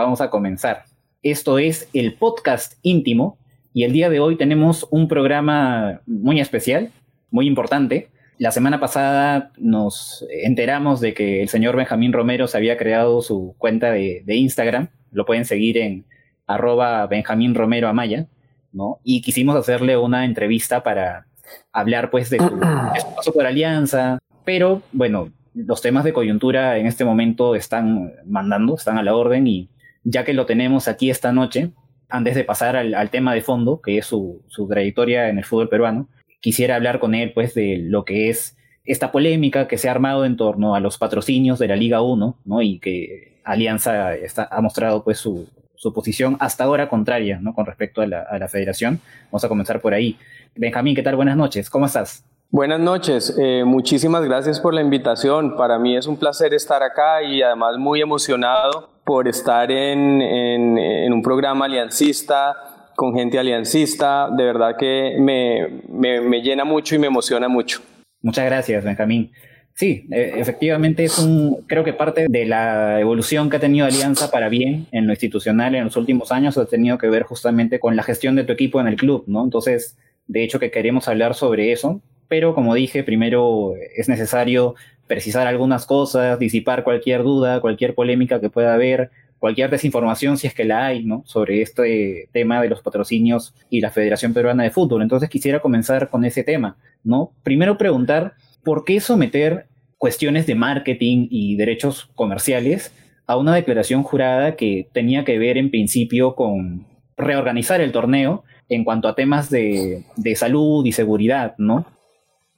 vamos a comenzar. Esto es el podcast íntimo y el día de hoy tenemos un programa muy especial, muy importante. La semana pasada nos enteramos de que el señor Benjamín Romero se había creado su cuenta de, Instagram. Lo pueden seguir en arroba Benjamín Romero Amaya, ¿no? Y quisimos hacerle una entrevista para hablar pues de su, de su paso por Alianza, pero bueno, los temas de coyuntura en este momento están mandando, están a la orden y ya que lo tenemos aquí esta noche, antes de pasar al, tema de fondo, que es su, trayectoria en el fútbol peruano, quisiera hablar con él pues de lo que es esta polémica que se ha armado en torno a los patrocinios de la Liga 1, ¿no? Y que Alianza está, ha mostrado pues su, posición hasta ahora contraria, ¿no? Con respecto a la, a la federación. Vamos a comenzar por ahí. Benjamín, ¿qué tal? Buenas noches, ¿cómo estás? Buenas noches, eh, muchísimas gracias por la invitación. Para mí es un placer estar acá y además muy emocionado por estar en, en, un programa aliancista, con gente aliancista. De verdad que me, me, llena mucho y me emociona mucho. Muchas gracias, Benjamín. Sí, e, efectivamente es un, creo que parte de la evolución que ha tenido Alianza para bien en lo institucional en los últimos años ha tenido que ver justamente con la gestión de tu equipo en el club, ¿no? Entonces, de hecho que queremos hablar sobre eso, pero como dije, primero es necesario precisar algunas cosas, disipar cualquier duda, cualquier polémica que pueda haber, cualquier desinformación si es que la hay, ¿no? Sobre este tema de los patrocinios y la Federación Peruana de Fútbol. Entonces quisiera comenzar con ese tema, ¿no? Primero preguntar, ¿por qué someter cuestiones de marketing y derechos comerciales a una declaración jurada que tenía que ver en principio con reorganizar el torneo en cuanto a temas de, de salud y seguridad, ¿no?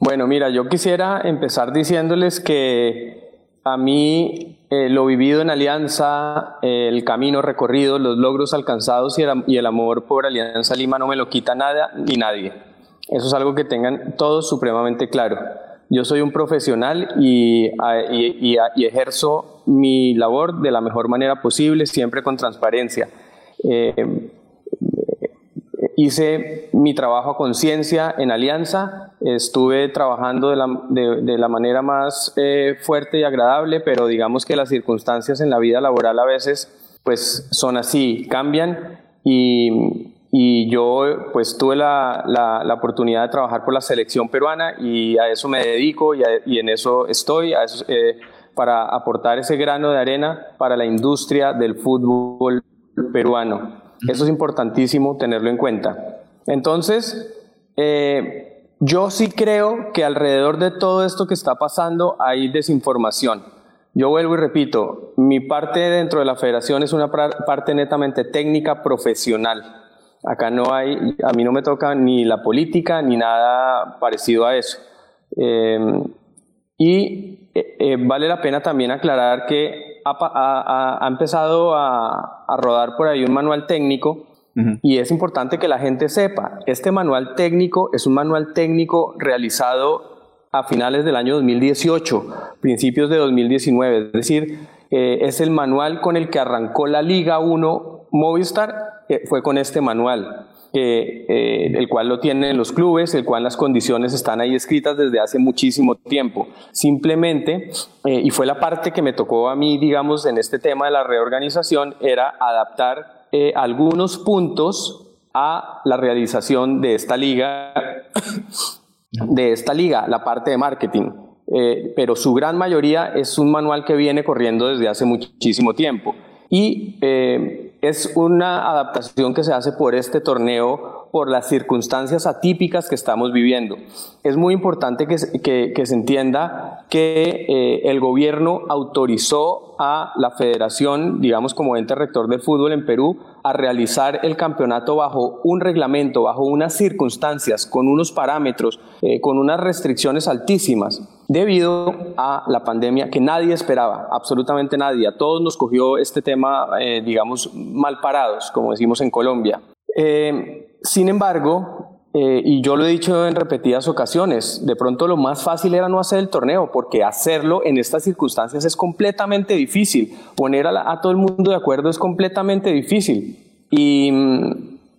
Bueno, mira, yo quisiera empezar diciéndoles que a mí eh, lo vivido en Alianza, el camino recorrido, los logros alcanzados y el, amor por Alianza Lima no me lo quita nada ni nadie. Eso es algo que tengan todos supremamente claro. Yo soy un profesional y ejerzo mi labor de la mejor manera posible, siempre con transparencia. Eh, hice mi trabajo a conciencia en Alianza, estuve trabajando de la, de, la manera más eh, fuerte y agradable, pero digamos que las circunstancias en la vida laboral a veces pues son así, cambian y, y yo pues tuve la, la, oportunidad de trabajar por la selección peruana y a eso me dedico y, y en eso estoy, a eso, eh, para aportar ese grano de arena para la industria del fútbol peruano. Eso es importantísimo tenerlo en cuenta. Entonces, eh, yo sí creo que alrededor de todo esto que está pasando hay desinformación. Yo vuelvo y repito, mi parte dentro de la federación es una parte netamente técnica, profesional. Acá no hay, a mí no me toca ni la política ni nada parecido a eso. Eh, y eh, vale la pena también aclarar que ha, empezado a, rodar por ahí un manual técnico y es importante que la gente sepa, este manual técnico es un manual técnico realizado a finales del año 2018, principios de 2019, es decir, eh, es el manual con el que arrancó la Liga 1 Movistar, fue con este manual. Eh, el cual lo tienen los clubes, el cual las condiciones están ahí escritas desde hace muchísimo tiempo. Simplemente, eh, y fue la parte que me tocó a mí, digamos, en este tema de la reorganización, era adaptar eh, algunos puntos a la realización de esta liga, de esta liga, la parte de marketing. pero su gran mayoría es un manual que viene corriendo desde hace muchísimo tiempo. Y es una adaptación que se hace por este torneo por las circunstancias atípicas que estamos viviendo. Es muy importante que, se entienda que eh, el gobierno autorizó a la federación, digamos como ente rector de fútbol en Perú, a realizar el campeonato bajo un reglamento, bajo unas circunstancias, con unos parámetros, eh, con unas restricciones altísimas, debido a la pandemia que nadie esperaba, absolutamente nadie. A todos nos cogió este tema, eh, digamos, mal parados, como decimos en Colombia. Eh, sin embargo, y yo lo he dicho en repetidas ocasiones, de pronto lo más fácil era no hacer el torneo, porque hacerlo en estas circunstancias es completamente difícil. Poner a, a todo el mundo de acuerdo es completamente difícil. Y,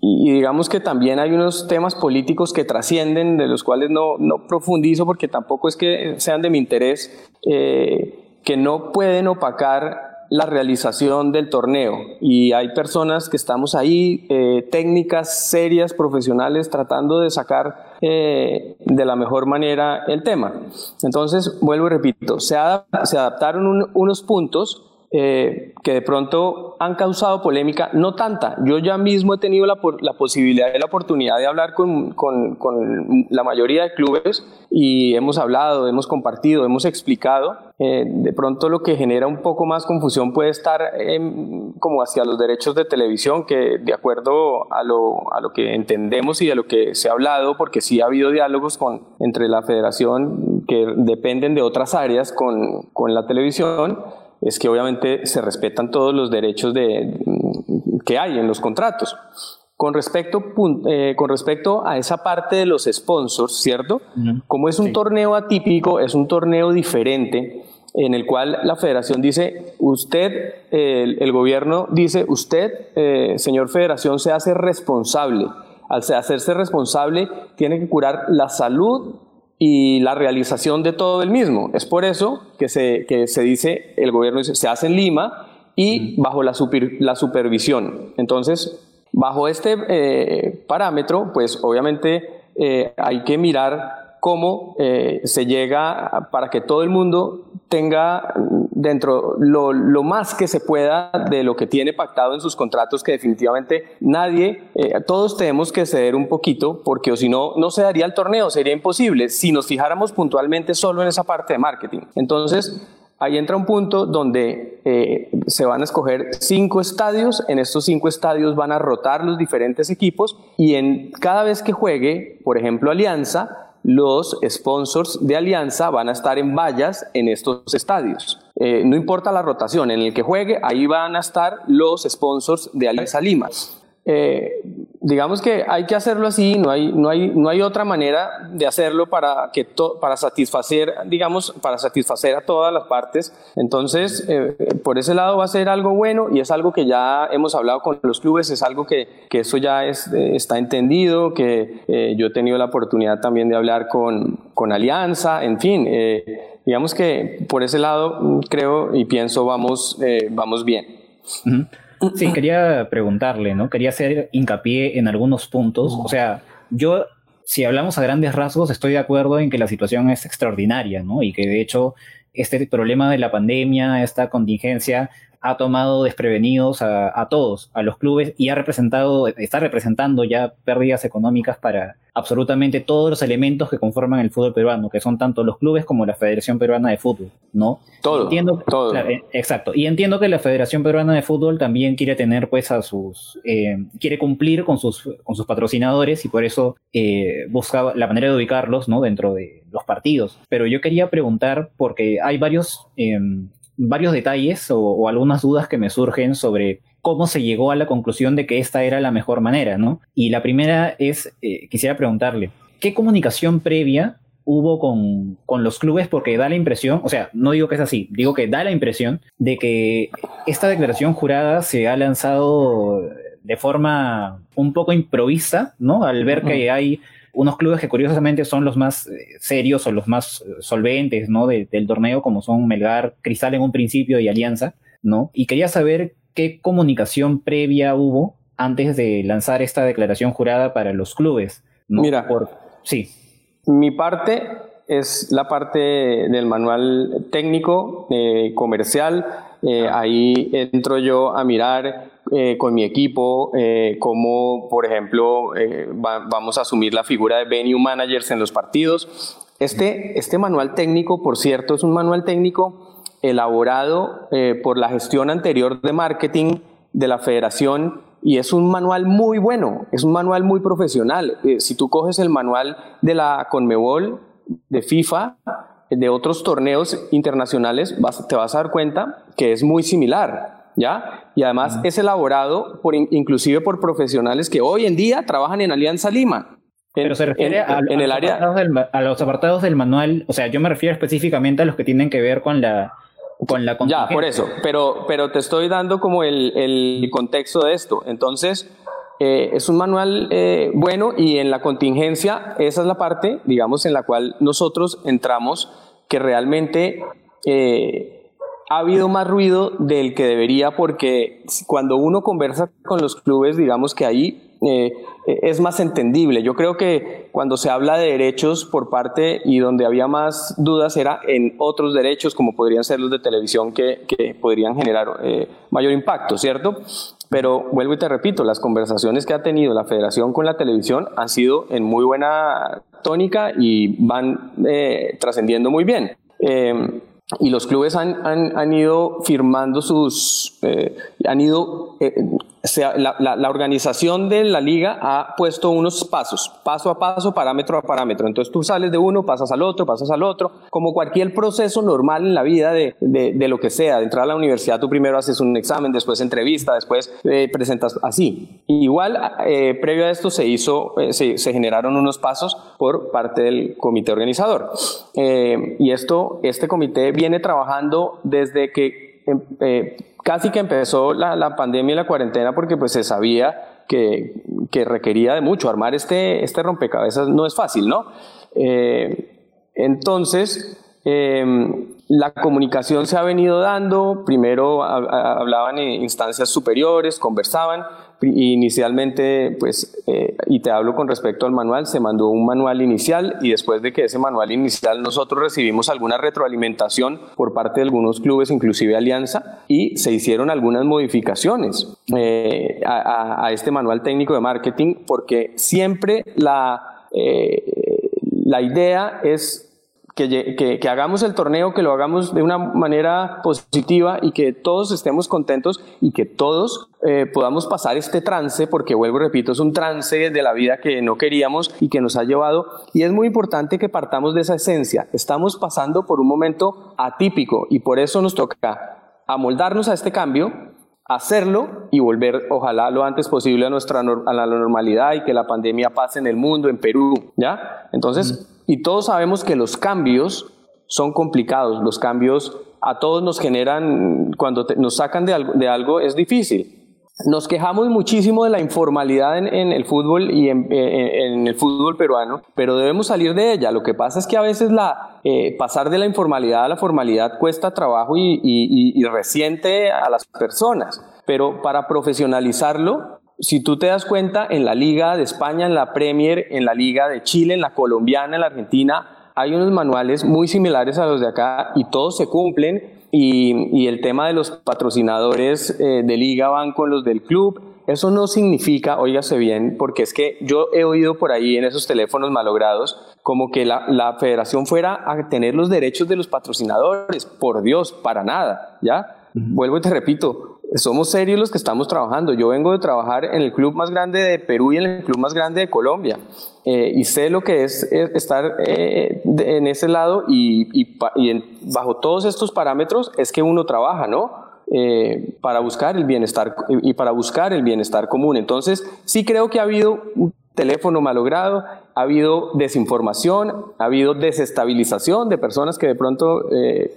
y, digamos que también hay unos temas políticos que trascienden, de los cuales no, no profundizo porque tampoco es que sean de mi interés, eh, que no pueden opacar la realización del torneo y hay personas que estamos ahí, eh, técnicas serias, profesionales, tratando de sacar eh, de la mejor manera el tema. Entonces, vuelvo y repito, se, adaptaron unos puntos eh, que de pronto han causado polémica, no tanta. Yo ya mismo he tenido la, posibilidad y la oportunidad de hablar con, con, la mayoría de clubes y hemos hablado, hemos compartido, hemos explicado. Eh, de pronto lo que genera un poco más confusión puede estar como hacia los derechos de televisión, que de acuerdo a lo, a lo que entendemos y a lo que se ha hablado, porque sí ha habido diálogos con, entre la federación que dependen de otras áreas con, con la televisión, es que obviamente se respetan todos los derechos de, que hay en los contratos. Con respecto, eh, con respecto a esa parte de los sponsors, ¿cierto? Como es un torneo atípico, es un torneo diferente, en el cual la federación dice, usted, el, gobierno dice, usted, eh, señor federación, se hace responsable. Al hacerse responsable, tiene que curar la salud y la realización de todo el mismo. Es por eso que se, que se dice, el gobierno dice, se hace en Lima y bajo la, super, la supervisión. Entonces, bajo este eh, parámetro, pues obviamente eh, hay que mirar cómo eh, se llega para que todo el mundo tenga dentro lo, lo, más que se pueda de lo que tiene pactado en sus contratos, que definitivamente nadie, eh, todos tenemos que ceder un poquito, porque o si no, no se daría el torneo, sería imposible si nos fijáramos puntualmente solo en esa parte de marketing. Entonces, ahí entra un punto donde eh, se van a escoger cinco estadios, en estos cinco estadios van a rotar los diferentes equipos y en cada vez que juegue, por ejemplo, Alianza, los sponsors de Alianza van a estar en vallas en estos estadios. Eh, no importa la rotación, en el que juegue, ahí van a estar los sponsors de Alianza Lima. Eh, digamos que hay que hacerlo así, no hay, no hay, no hay otra manera de hacerlo para, que para satisfacer, digamos, para satisfacer a todas las partes. Entonces, eh, por ese lado va a ser algo bueno y es algo que ya hemos hablado con los clubes, es algo que, que eso ya es, está entendido, que eh, yo he tenido la oportunidad también de hablar con, con Alianza, en fin, digamos que por ese lado mm, creo y pienso vamos, vamos bien. Sí, quería preguntarle, ¿no? Quería hacer hincapié en algunos puntos. O sea, yo, si hablamos a grandes rasgos, estoy de acuerdo en que la situación es extraordinaria, ¿no? Y que de hecho este problema de la pandemia, esta contingencia, ha tomado desprevenidos a, todos, a los clubes, y ha representado, está representando ya pérdidas económicas para absolutamente todos los elementos que conforman el fútbol peruano, que son tanto los clubes como la Federación Peruana de Fútbol, ¿no? Todo, entiendo, todo. Eh, exacto. Y entiendo que la Federación Peruana de Fútbol también quiere tener, pues, a sus, eh, quiere cumplir con sus, con sus patrocinadores y por eso eh, busca la manera de ubicarlos, ¿no? Dentro de los partidos. Pero yo quería preguntar, porque hay varios em, varios detalles o, algunas dudas que me surgen sobre cómo se llegó a la conclusión de que esta era la mejor manera, ¿no? Y la primera es, eh, quisiera preguntarle, ¿qué comunicación previa hubo con, con, los clubes? Porque da la impresión, o sea, no digo que es así, digo que da la impresión de que esta declaración jurada se ha lanzado de forma un poco improvisa, ¿no? Al ver que hay unos clubes que curiosamente son los más eh, serios o los más eh, solventes ¿no? del torneo, como son Melgar, Cristal en un principio y Alianza, ¿no? Y quería saber qué comunicación previa hubo antes de lanzar esta declaración jurada para los clubes. Mira, Por, sí. Mi parte es la parte del manual técnico, eh, comercial. ahí entro yo a mirar eh, con mi equipo, eh, como por ejemplo eh, vamos a asumir la figura de venue managers en los partidos. Este, este manual técnico, por cierto, es un manual técnico elaborado por la gestión anterior de marketing de la federación y es un manual muy bueno, es un manual muy profesional. si tú coges el manual de la Conmebol, de FIFA, de otros torneos internacionales, te vas a dar cuenta que es muy similar. ¿Ya? Y además es elaborado por, inclusive por profesionales que hoy en día trabajan en Alianza Lima. Pero se refiere a, en el área... a los apartados del manual, o sea, yo me refiero específicamente a los que tienen que ver con la con la Ya, por eso, pero, pero te estoy dando como el, el contexto de esto. Entonces, eh, es un manual eh, bueno y en la contingencia, esa es la parte, digamos, en la cual nosotros entramos que realmente... Eh, ha habido más ruido del que debería porque cuando uno conversa con los clubes, digamos que ahí eh, es más entendible. Yo creo que cuando se habla de derechos por parte y donde había más dudas era en otros derechos, como podrían ser los de televisión, que, que podrían generar eh, mayor impacto, ¿cierto? Pero vuelvo y te repito, las conversaciones que ha tenido la federación con la televisión han sido en muy buena tónica y van eh, trascendiendo muy bien y los clubes han, han, han, ido firmando sus, eh, han ido, eh, sea, la, la, organización de la liga ha puesto unos pasos, paso a paso, parámetro a parámetro. Entonces tú sales de uno, pasas al otro, pasas al otro, como cualquier proceso normal en la vida de, de, de lo que sea. De entrar a la universidad tú primero haces un examen, después entrevista, después eh, presentas así. igual, eh, previo a esto se hizo, eh, se, se, generaron unos pasos por parte del comité organizador. y esto, este comité viene trabajando desde que eh, casi que empezó la, pandemia y la cuarentena porque pues se sabía que, que, requería de mucho. Armar este, este rompecabezas no es fácil, ¿no? Eh, entonces, eh, la comunicación se ha venido dando, primero hablaban en instancias superiores, conversaban, inicialmente, pues, eh, y te hablo con respecto al manual, se mandó un manual inicial y después de que ese manual inicial nosotros recibimos alguna retroalimentación por parte de algunos clubes, inclusive Alianza, y se hicieron algunas modificaciones eh, a, este manual técnico de marketing porque siempre la, eh, la idea es que, que, hagamos el torneo, que lo hagamos de una manera positiva y que todos estemos contentos y que todos eh, podamos pasar este trance, porque vuelvo y repito, es un trance de la vida que no queríamos y que nos ha llevado. Y es muy importante que partamos de esa esencia. Estamos pasando por un momento atípico y por eso nos toca amoldarnos a este cambio, hacerlo y volver, ojalá lo antes posible a nuestra a la normalidad y que la pandemia pase en el mundo, en Perú, ¿ya? Entonces, y todos sabemos que los cambios son complicados, los cambios a todos nos generan, cuando nos sacan de algo, de algo, es difícil. Nos quejamos muchísimo de la informalidad en, en el fútbol y en, en, el fútbol peruano, pero debemos salir de ella. Lo que pasa es que a veces la, eh, pasar de la informalidad a la formalidad cuesta trabajo y, y, y resiente a las personas, pero para profesionalizarlo si tú te das cuenta, en la Liga de España, en la Premier, en la Liga de Chile, en la colombiana, en la argentina, hay unos manuales muy similares a los de acá y todos se cumplen y, el tema de los patrocinadores eh, de liga van con los del club. Eso no significa, óigase bien, porque es que yo he oído por ahí en esos teléfonos malogrados como que la, la federación fuera a tener los derechos de los patrocinadores. Por Dios, para nada, ¿ya? Vuelvo y te repito, somos serios los que estamos trabajando. Yo vengo de trabajar en el club más grande de Perú y en el club más grande de Colombia. Eh, y sé lo que es, estar eh, en ese lado y, bajo todos estos parámetros es que uno trabaja, ¿no? Eh, para buscar el bienestar y para buscar el bienestar común. Entonces, sí creo que ha habido teléfono malogrado, ha habido desinformación, ha habido desestabilización de personas que de pronto, eh,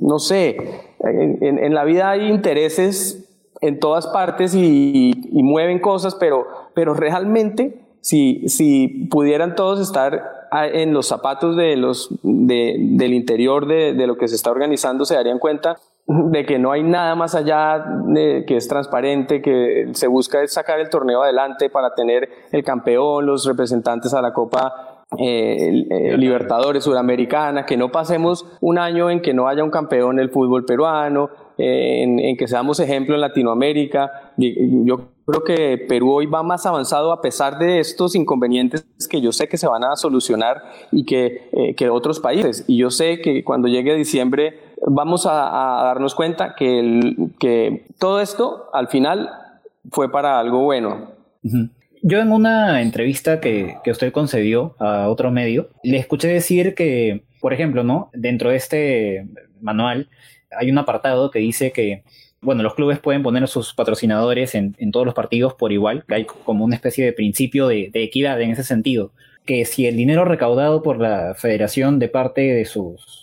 no sé, en, en, la vida hay intereses en todas partes y, y mueven cosas, pero, pero realmente si, si pudieran todos estar en los zapatos de los, de, del interior de, de, lo que se está organizando, se darían cuenta de que no hay nada más allá de que es transparente, que se busca sacar el torneo adelante para tener el campeón, los representantes a la Copa eh, eh, Libertadores. Sudamericana, que no pasemos un año en que no haya un campeón en el fútbol peruano, en, en, que seamos ejemplo en Latinoamérica. Yo creo que Perú hoy va más avanzado a pesar de estos inconvenientes que yo sé que se van a solucionar y que, eh, que otros países. Y yo sé que cuando llegue diciembre vamos a, a darnos cuenta que, el, que todo esto al final fue para algo bueno. Yo en una entrevista que, que, usted concedió a otro medio, le escuché decir que, por ejemplo, ¿no? dentro de este manual hay un apartado que dice que, bueno, los clubes pueden poner sus patrocinadores en, en todos los partidos por igual, que hay como una especie de principio de, de equidad en ese sentido, que si el dinero recaudado por la federación de parte de sus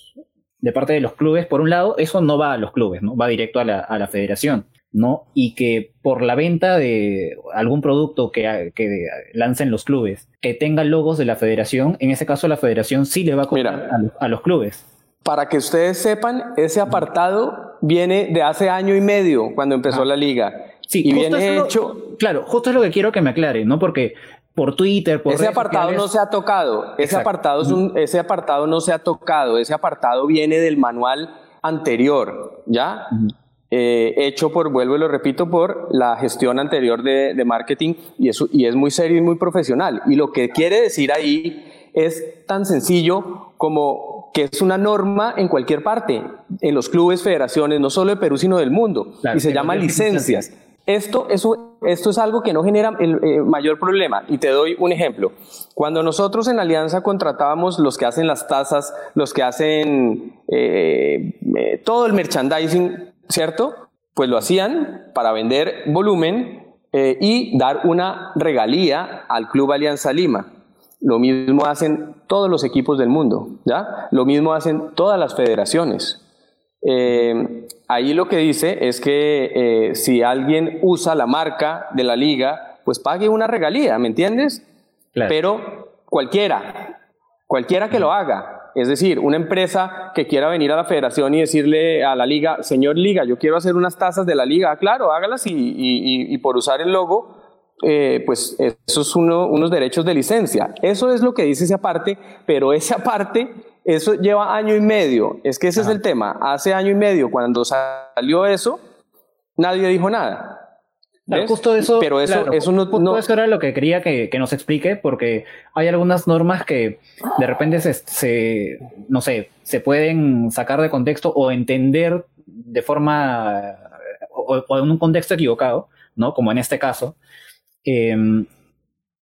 de parte de los clubes, por un lado, eso no va a los clubes, ¿no? Va directo a la, a la federación, ¿no? Y que por la venta de algún producto que, que lancen los clubes, que tenga logos de la federación, en ese caso la federación sí le va a cobrar a, a, los clubes. Para que ustedes sepan, ese apartado viene de hace año y medio, cuando empezó la liga. Sí, y viene hecho. claro, justo es lo que quiero que me aclare, ¿no? Porque por Twitter, por ese apartado no se ha tocado. Ese apartado es un, ese apartado no se ha tocado. Ese apartado viene del manual anterior, ¿ya? Eh, hecho por, vuelvo y lo repito, por la gestión anterior de, de marketing y, eso, y es muy serio y muy profesional. Y lo que quiere decir ahí es tan sencillo como que es una norma en cualquier parte, en los clubes, federaciones, no solo de Perú, sino del mundo, y se llama licencias. Esto, eso, esto es algo que no genera el eh, mayor problema. Y te doy un ejemplo. Cuando nosotros en Alianza contratábamos los que hacen las tasas, los que hacen eh, eh, todo el merchandising, ¿cierto? Pues lo hacían para vender volumen y dar una regalía al Club Alianza Lima. Lo mismo hacen todos los equipos del mundo, ¿ya? Lo mismo hacen todas las federaciones. Eh, ahí lo que dice es que eh, si alguien usa la marca de la liga, pues pague una regalía, ¿me entiendes? Pero cualquiera, cualquiera que lo haga. Es decir, una empresa que quiera venir a la federación y decirle a la liga, señor liga, yo quiero hacer unas tazas de la liga, ah, claro, hágalas y por usar el logo eh, pues eso es unos derechos de licencia. Eso es lo que dice esa parte, pero esa parte, eso lleva año y medio. Es que ese es el tema. Hace año y medio, cuando salió eso, nadie dijo nada. justo eso, pero eso, eso no, eso era lo que quería que, nos explique, porque hay algunas normas que de repente se, no sé, se pueden sacar de contexto o entender de forma o, o en un contexto equivocado, ¿no? Como en este caso. Em,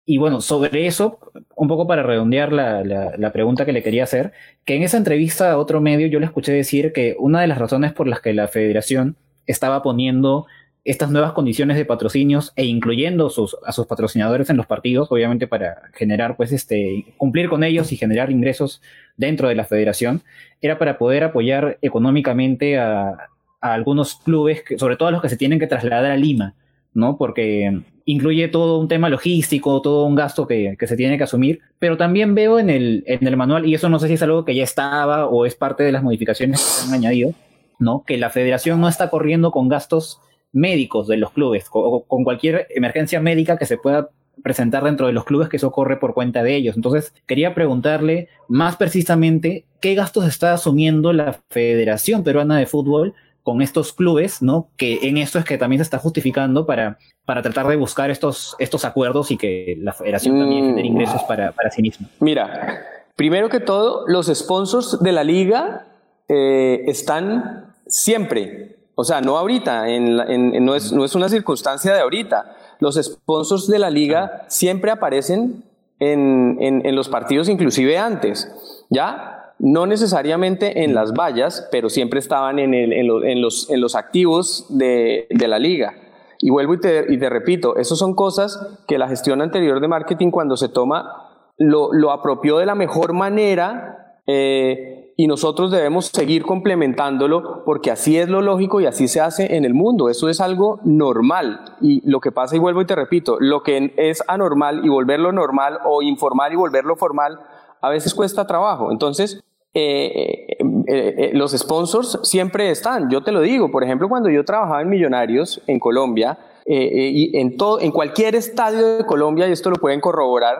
y bueno, sobre eso, un poco para redondear la, la, pregunta que le quería hacer, que en esa entrevista a otro medio yo le escuché decir que una de las razones por las que la federación estaba poniendo estas nuevas condiciones de patrocinios e incluyendo sus, a sus patrocinadores en los partidos, obviamente para generar, pues, este, cumplir con ellos y generar ingresos dentro de la federación, era para poder apoyar económicamente a, algunos clubes, sobre todo a los que se tienen que trasladar a Lima, ¿no? Porque incluye todo un tema logístico, todo un gasto que, se tiene que asumir, pero también veo en el, en el manual, y eso no sé si es algo que ya estaba o es parte de las modificaciones que se han añadido, ¿no? Que la federación no está corriendo con gastos médicos de los clubes, o con cualquier emergencia médica que se pueda presentar dentro de los clubes que eso corre por cuenta de ellos. Entonces, quería preguntarle más precisamente qué gastos está asumiendo la Federación Peruana de Fútbol con estos clubes, ¿no? Que en esto es que también se está justificando para, para tratar de buscar estos, estos acuerdos y que la federación también mm. genere ingresos para, para, sí misma. Mira, primero que todo, los sponsors de la liga eh, están siempre, o sea, no ahorita, en, no, es, no es una circunstancia de ahorita. Los sponsors de la liga siempre aparecen en, en los partidos, inclusive antes, ¿ya? No necesariamente en las vallas, pero siempre estaban en, los, activos de, la liga. Y vuelvo y te, y repito, eso son cosas que la gestión anterior de marketing cuando se toma lo, lo apropió de la mejor manera eh, y nosotros debemos seguir complementándolo porque así es lo lógico y así se hace en el mundo. Eso es algo normal. Y lo que pasa, y vuelvo y te repito, lo que es anormal y volverlo normal o informal y volverlo formal, a veces cuesta trabajo. Entonces, eh, eh, eh, los sponsors siempre están. Yo te lo digo, por ejemplo, cuando yo trabajaba en Millonarios en Colombia, y en, todo, en cualquier estadio de Colombia, y esto lo pueden corroborar,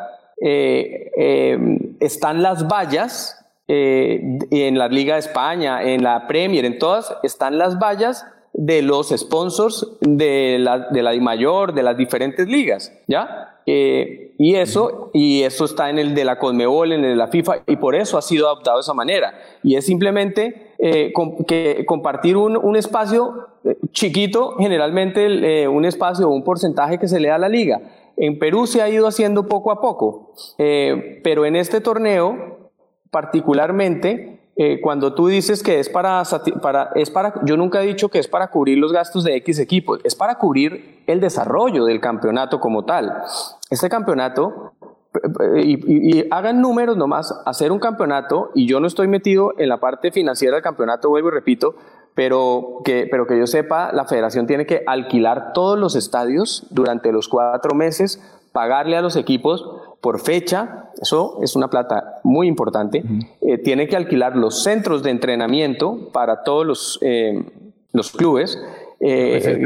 están las vallas, en la Liga de España, en la Premier, en todas, están las vallas de los sponsors de la, de la mayor, de las diferentes ligas, ¿ya? Eh, y, eso, y eso está en el de la Conmebol, en el de la FIFA, y por eso ha sido adoptado de esa manera. Y es simplemente eh, que compartir un, un, espacio eh, chiquito, generalmente un espacio o un porcentaje que se le da a la liga. En Perú se ha ido haciendo poco a poco, pero en este torneo particularmente eh, cuando tú dices que es para, para, es para, yo nunca he dicho que es para cubrir los gastos de X equipos, es para cubrir el desarrollo del campeonato como tal. Este campeonato, y, hagan números nomás, hacer un campeonato, y yo no estoy metido en la parte financiera del campeonato, vuelvo y repito, pero que, pero que yo sepa, la federación tiene que alquilar todos los estadios durante los cuatro meses pagarle a los equipos por fecha, eso es una plata muy importante. Eh, tiene que alquilar los centros de entrenamiento para todos los, eh, los clubes. Eh,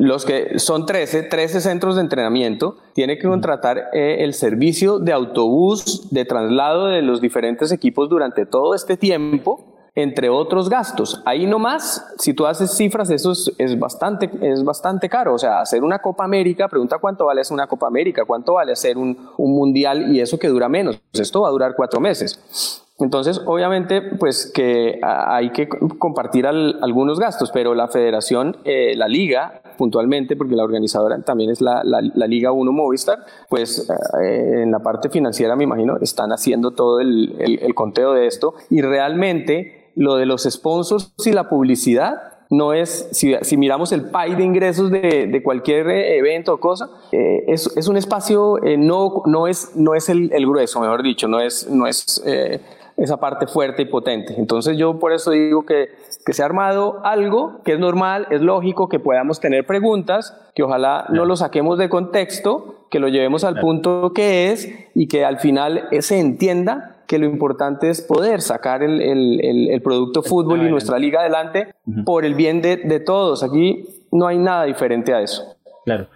los que son 13, 13 centros de entrenamiento, tiene que contratar el servicio de autobús de traslado de los diferentes equipos durante todo este tiempo entre otros gastos. Ahí nomás, si tú haces cifras, eso es, bastante, es bastante caro. O sea, hacer una Copa América, pregunta cuánto vale hacer una Copa América, cuánto vale hacer un, mundial y eso que dura menos. Esto va a durar cuatro meses. Entonces, obviamente, pues que hay que compartir algunos gastos, pero la federación, eh, la liga, puntualmente, porque la organizadora también es la, Liga 1 Movistar, pues eh, en la parte financiera, me imagino, están haciendo todo el, el conteo de esto y realmente lo de los sponsors y la publicidad no es, si, miramos el pie de ingresos de, cualquier eh, evento o cosa, eh, es, un espacio, eh, no, no es, no es el, grueso, mejor dicho, no es, no es esa parte fuerte y potente. Entonces yo por eso digo que, que se ha armado algo que es normal, es lógico, que podamos tener preguntas, que ojalá no lo saquemos de contexto, que lo llevemos al punto que es y que al final se entienda que lo importante es poder sacar el, el, el, producto fútbol y nuestra liga adelante por el bien de, de, todos. Aquí no hay nada diferente a eso. Claro.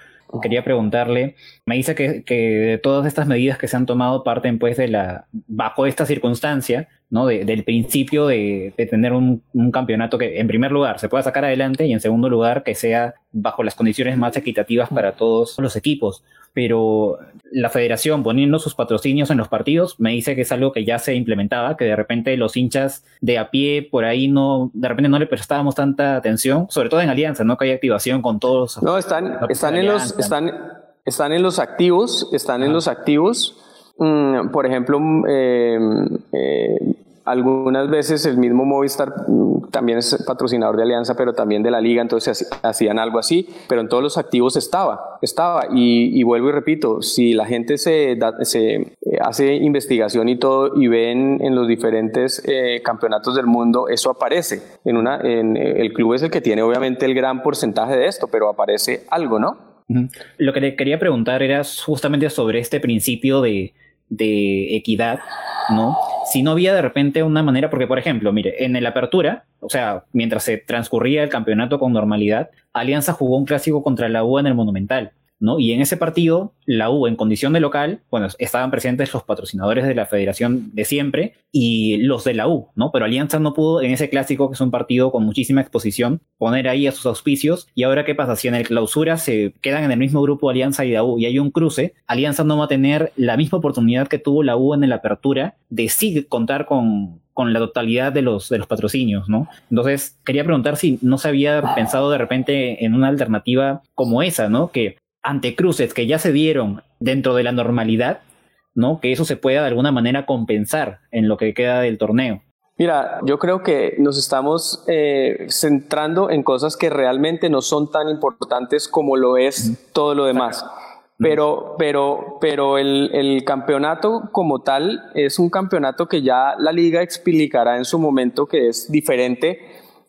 Quería preguntarle, me dice que, que todas estas medidas que se han tomado parten pues de la, bajo esta circunstancia, ¿no? del principio de, de tener un, un, campeonato que en primer lugar se pueda sacar adelante y en segundo lugar que sea bajo las condiciones más equitativas para todos los equipos pero la federación poniendo sus patrocinios en los partidos me dice que es algo que ya se implementaba, que de repente los hinchas de a pie por ahí no, de repente no le prestábamos tanta atención, sobre todo en Alianza, ¿no? Que hay activación con todos. No, están, están en los, están, están en los activos, están en los activos. Mm, por ejemplo, mm, eh, eh, algunas veces el mismo Movistar mm, también es patrocinador de Alianza, pero también de la liga, entonces hacían algo así, pero en todos los activos estaba, estaba. Y, vuelvo y repito, si la gente se, se eh, hace investigación y todo y ven en los diferentes eh, campeonatos del mundo, eso aparece. En una, en, el club es el que tiene obviamente el gran porcentaje de esto, pero aparece algo, ¿no? Lo que le quería preguntar era justamente sobre este principio de, de equidad, ¿no? Si no había de repente una manera, porque por ejemplo, mire, en el apertura, o sea, mientras se transcurría el campeonato con normalidad, Alianza jugó un clásico contra la U en el Monumental. ¿No? Y en ese partido, la U, en condición de local, bueno, estaban presentes los patrocinadores de la federación de siempre y los de la U, ¿no? Pero Alianza no pudo en ese clásico, que es un partido con muchísima exposición, poner ahí a sus auspicios. Y ahora, ¿qué pasa? Si en el clausura se quedan en el mismo grupo Alianza y la U y hay un cruce, Alianza no va a tener la misma oportunidad que tuvo la U en el apertura de sí contar con, con la totalidad de los, de los patrocinios, ¿no? Entonces, quería preguntar si no se había pensado de repente en una alternativa como esa, ¿no? Que ante cruces que ya se dieron dentro de la normalidad, ¿no? Que eso se pueda de alguna manera compensar en lo que queda del torneo. Mira, yo creo que nos estamos eh, centrando en cosas que realmente no son tan importantes como lo es todo lo demás. Pero, pero, pero el, el, campeonato como tal es un campeonato que ya la liga explicará en su momento que es diferente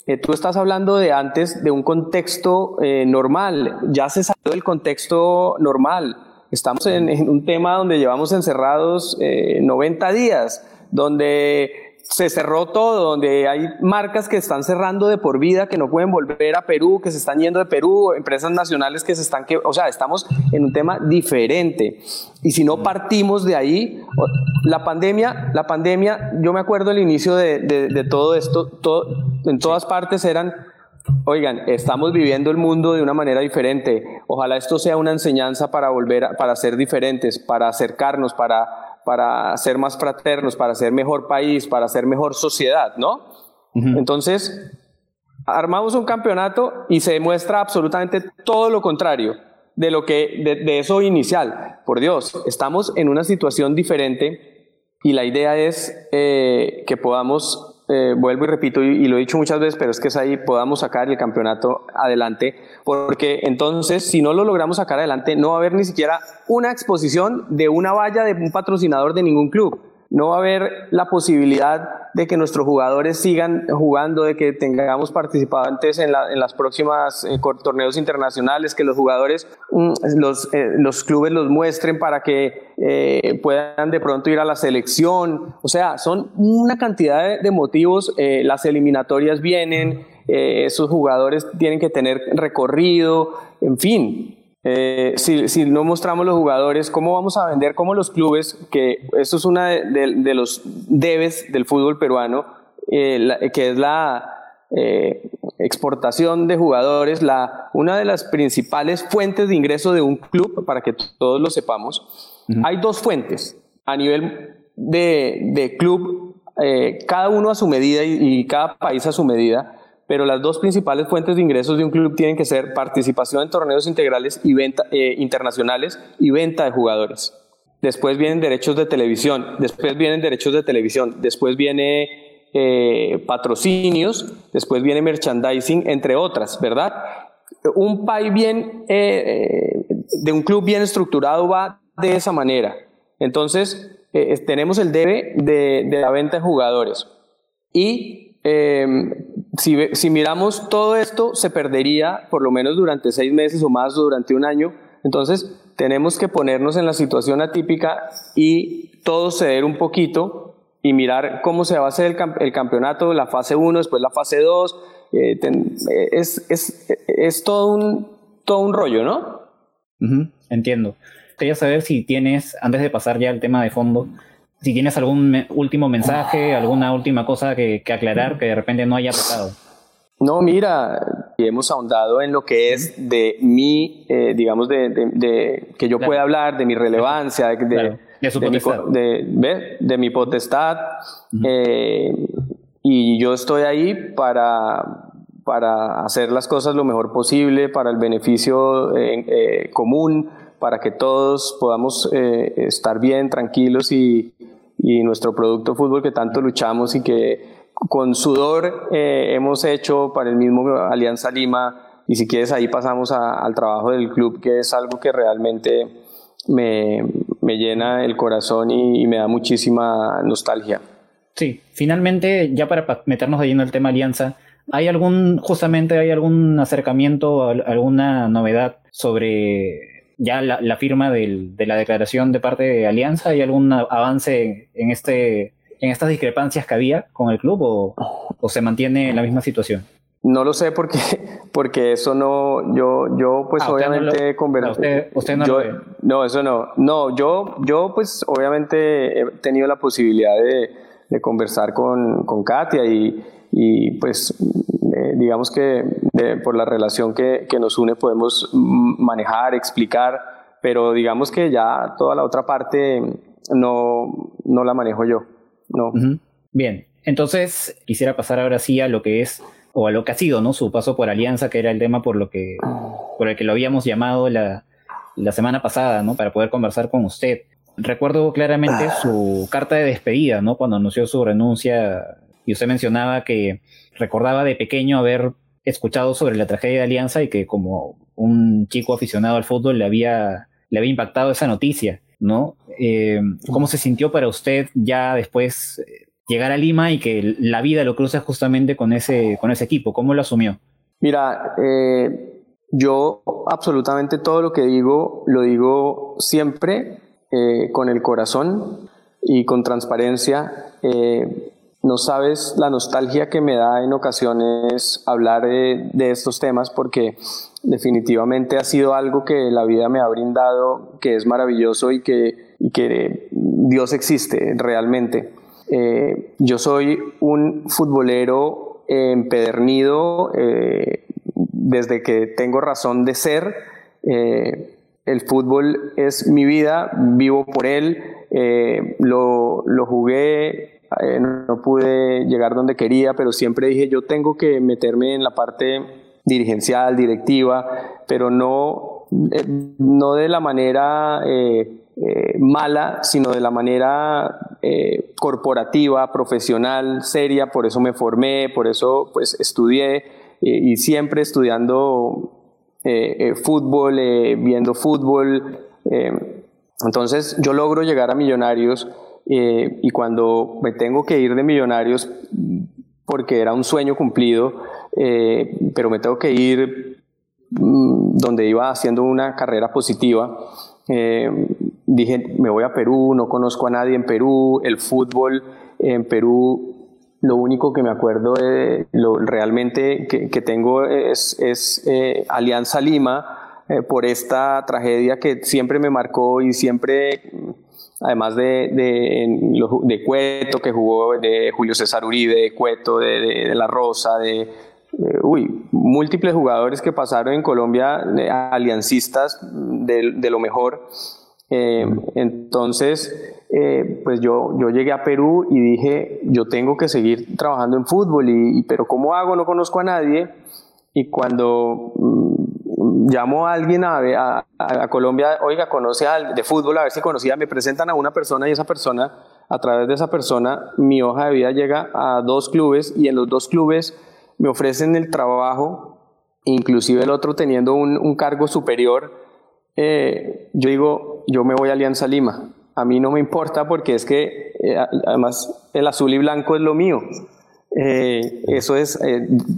eh, tú estás hablando de antes de un contexto eh, normal, ya se salió del contexto normal. Estamos en, un tema donde llevamos encerrados 90 eh, días, donde se cerró todo, donde hay marcas que están cerrando de por vida, que no pueden volver a Perú, que se están yendo de Perú, empresas nacionales que se están, que, o sea, estamos en un tema diferente. Y si no partimos de ahí, la pandemia, la pandemia, yo me acuerdo el inicio de, de, todo esto, todo, en todas partes eran, oigan, estamos viviendo el mundo de una manera diferente. Ojalá esto sea una enseñanza para volver, a, para ser diferentes, para acercarnos, para para ser más fraternos, para ser mejor país, para ser mejor sociedad, ¿no? Entonces, armamos un campeonato y se demuestra absolutamente todo lo contrario de lo que de, eso inicial. Por Dios, estamos en una situación diferente y la idea es eh, que podamos eh, vuelvo y repito, y, lo he dicho muchas veces, pero es que es ahí, podamos sacar el campeonato adelante, porque entonces, si no lo logramos sacar adelante, no va a haber ni siquiera una exposición de una valla de un patrocinador de ningún club. No va a haber la posibilidad de que nuestros jugadores sigan jugando, de que tengamos participantes en, en las próximas eh, torneos internacionales, que los jugadores, mm, los, eh, los, clubes los muestren para que eh, puedan de pronto ir a la selección. O sea, son una cantidad de, motivos. las eliminatorias vienen, esos jugadores tienen que tener recorrido, en fin, eh, si, no mostramos los jugadores, ¿cómo vamos a vender como los clubes? Que eso es uno de, los debes del fútbol peruano, eh, que es la eh, exportación de jugadores, la, una de las principales fuentes de ingreso de un club, para que todos lo sepamos. Hay dos fuentes a nivel de, club, cada uno a su medida y cada país a su medida pero las dos principales fuentes de ingresos de un club tienen que ser participación en torneos integrales y venta, eh, internacionales y venta de jugadores. Después vienen derechos de televisión, después vienen derechos de televisión, después viene eh, patrocinios, después viene merchandising, entre otras, ¿verdad? Un país bien, eh, de un club bien estructurado va de esa manera. Entonces, tenemos el debe de, de la venta de jugadores. Y eh, si, miramos todo esto, se perdería por lo menos durante seis meses o más durante un año. Entonces, tenemos que ponernos en la situación atípica y todo ceder un poquito y mirar cómo se va a hacer el, campeonato, la fase 1, después la fase 2. Eh, es, es, es, todo, un, todo un rollo, ¿no? entiendo. Quería saber si tienes, antes de pasar ya al tema de fondo, si tienes algún último mensaje, alguna última cosa que, aclarar que de repente no haya pasado. No, mira, hemos ahondado en lo que es de mi, eh, digamos, de, que yo pueda hablar, de mi relevancia, de, de, potestad. Mi, mi potestad. Eh, y yo estoy ahí para, para hacer las cosas lo mejor posible, para el beneficio eh, común, para que todos podamos estar bien, tranquilos y, y nuestro producto fútbol que tanto luchamos y que con sudor eh, hemos hecho para el mismo Alianza Lima y si quieres ahí pasamos al trabajo del club que es algo que realmente me, me llena el corazón y, me da muchísima nostalgia. Sí, finalmente ya para meternos ahí en el tema Alianza, ¿hay algún, justamente hay algún acercamiento, alguna novedad sobre ya la, firma de la declaración de parte de Alianza? ¿Hay algún avance en, este, en estas discrepancias que había con el club o, se mantiene la misma situación? No lo sé porque, porque eso no, yo, yo pues ah, obviamente usted, usted no lo ve. No, eso no. No, yo, yo pues obviamente he tenido la posibilidad de, conversar con, con Katia y, y pues eh, digamos que por la relación que, que, nos une podemos manejar, explicar, pero digamos que ya toda la otra parte no, no la manejo yo. No. Bien, entonces quisiera pasar ahora sí a lo que es o a lo que ha sido, ¿no? Su paso por Alianza, que era el tema por lo que por el que lo habíamos llamado la, la semana pasada, ¿no? Para poder conversar con usted. Recuerdo claramente ah. su carta de despedida, ¿no? Cuando anunció su renuncia y usted mencionaba que recordaba de pequeño haber escuchado sobre la tragedia de Alianza y que como un chico aficionado al fútbol le había, le había impactado esa noticia, ¿no? Eh, ¿Cómo se sintió para usted ya después eh, llegar a Lima y que la vida lo cruza justamente con ese, con ese equipo? ¿Cómo lo asumió? Mira, eh, yo absolutamente todo lo que digo lo digo siempre con el corazón y con transparencia. No sabes la nostalgia que me da en ocasiones hablar de, estos temas porque definitivamente ha sido algo que la vida me ha brindado, que es maravilloso y que, Dios existe realmente. Eh, yo soy un futbolero empedernido eh, desde que tengo razón de ser. Eh, el fútbol es mi vida, vivo por él, lo, jugué eh, no pude llegar donde quería, pero siempre dije yo tengo que meterme en la parte dirigencial, directiva, pero no, eh, no de la manera eh, mala, sino de la manera corporativa, profesional, seria, por eso me formé, por eso pues estudié y siempre estudiando fútbol, viendo fútbol. entonces yo logro llegar a Millonarios eh, y cuando me tengo que ir de Millonarios, porque era un sueño cumplido, eh, pero me tengo que ir mm, donde iba haciendo una carrera positiva, dije, me voy a Perú, no conozco a nadie en Perú, el fútbol en Perú lo único que me acuerdo de, lo, realmente que, tengo es, es Alianza Lima, eh, por esta tragedia que siempre me marcó y siempre, además de, de, de Cueto, que jugó, de Julio César Uribe, de Cueto, de, La Rosa, de, uy, múltiples jugadores que pasaron en Colombia, aliancistas de, lo mejor. Eh, entonces, eh, pues yo, yo llegué a Perú y dije, yo tengo que seguir trabajando en fútbol, y, pero ¿cómo hago? No conozco a nadie. Y cuando llamo a alguien a, a, Colombia, oiga, conoce de fútbol, a ver si conocía, me presentan a una persona y esa persona, a través de esa persona, mi hoja de vida llega a dos clubes y en los dos clubes me ofrecen el trabajo, inclusive el otro teniendo un, cargo superior. Eh, yo digo, yo me voy a Alianza Lima. A mí no me importa porque es que eh, además el azul y blanco es lo mío. Eh, eso es,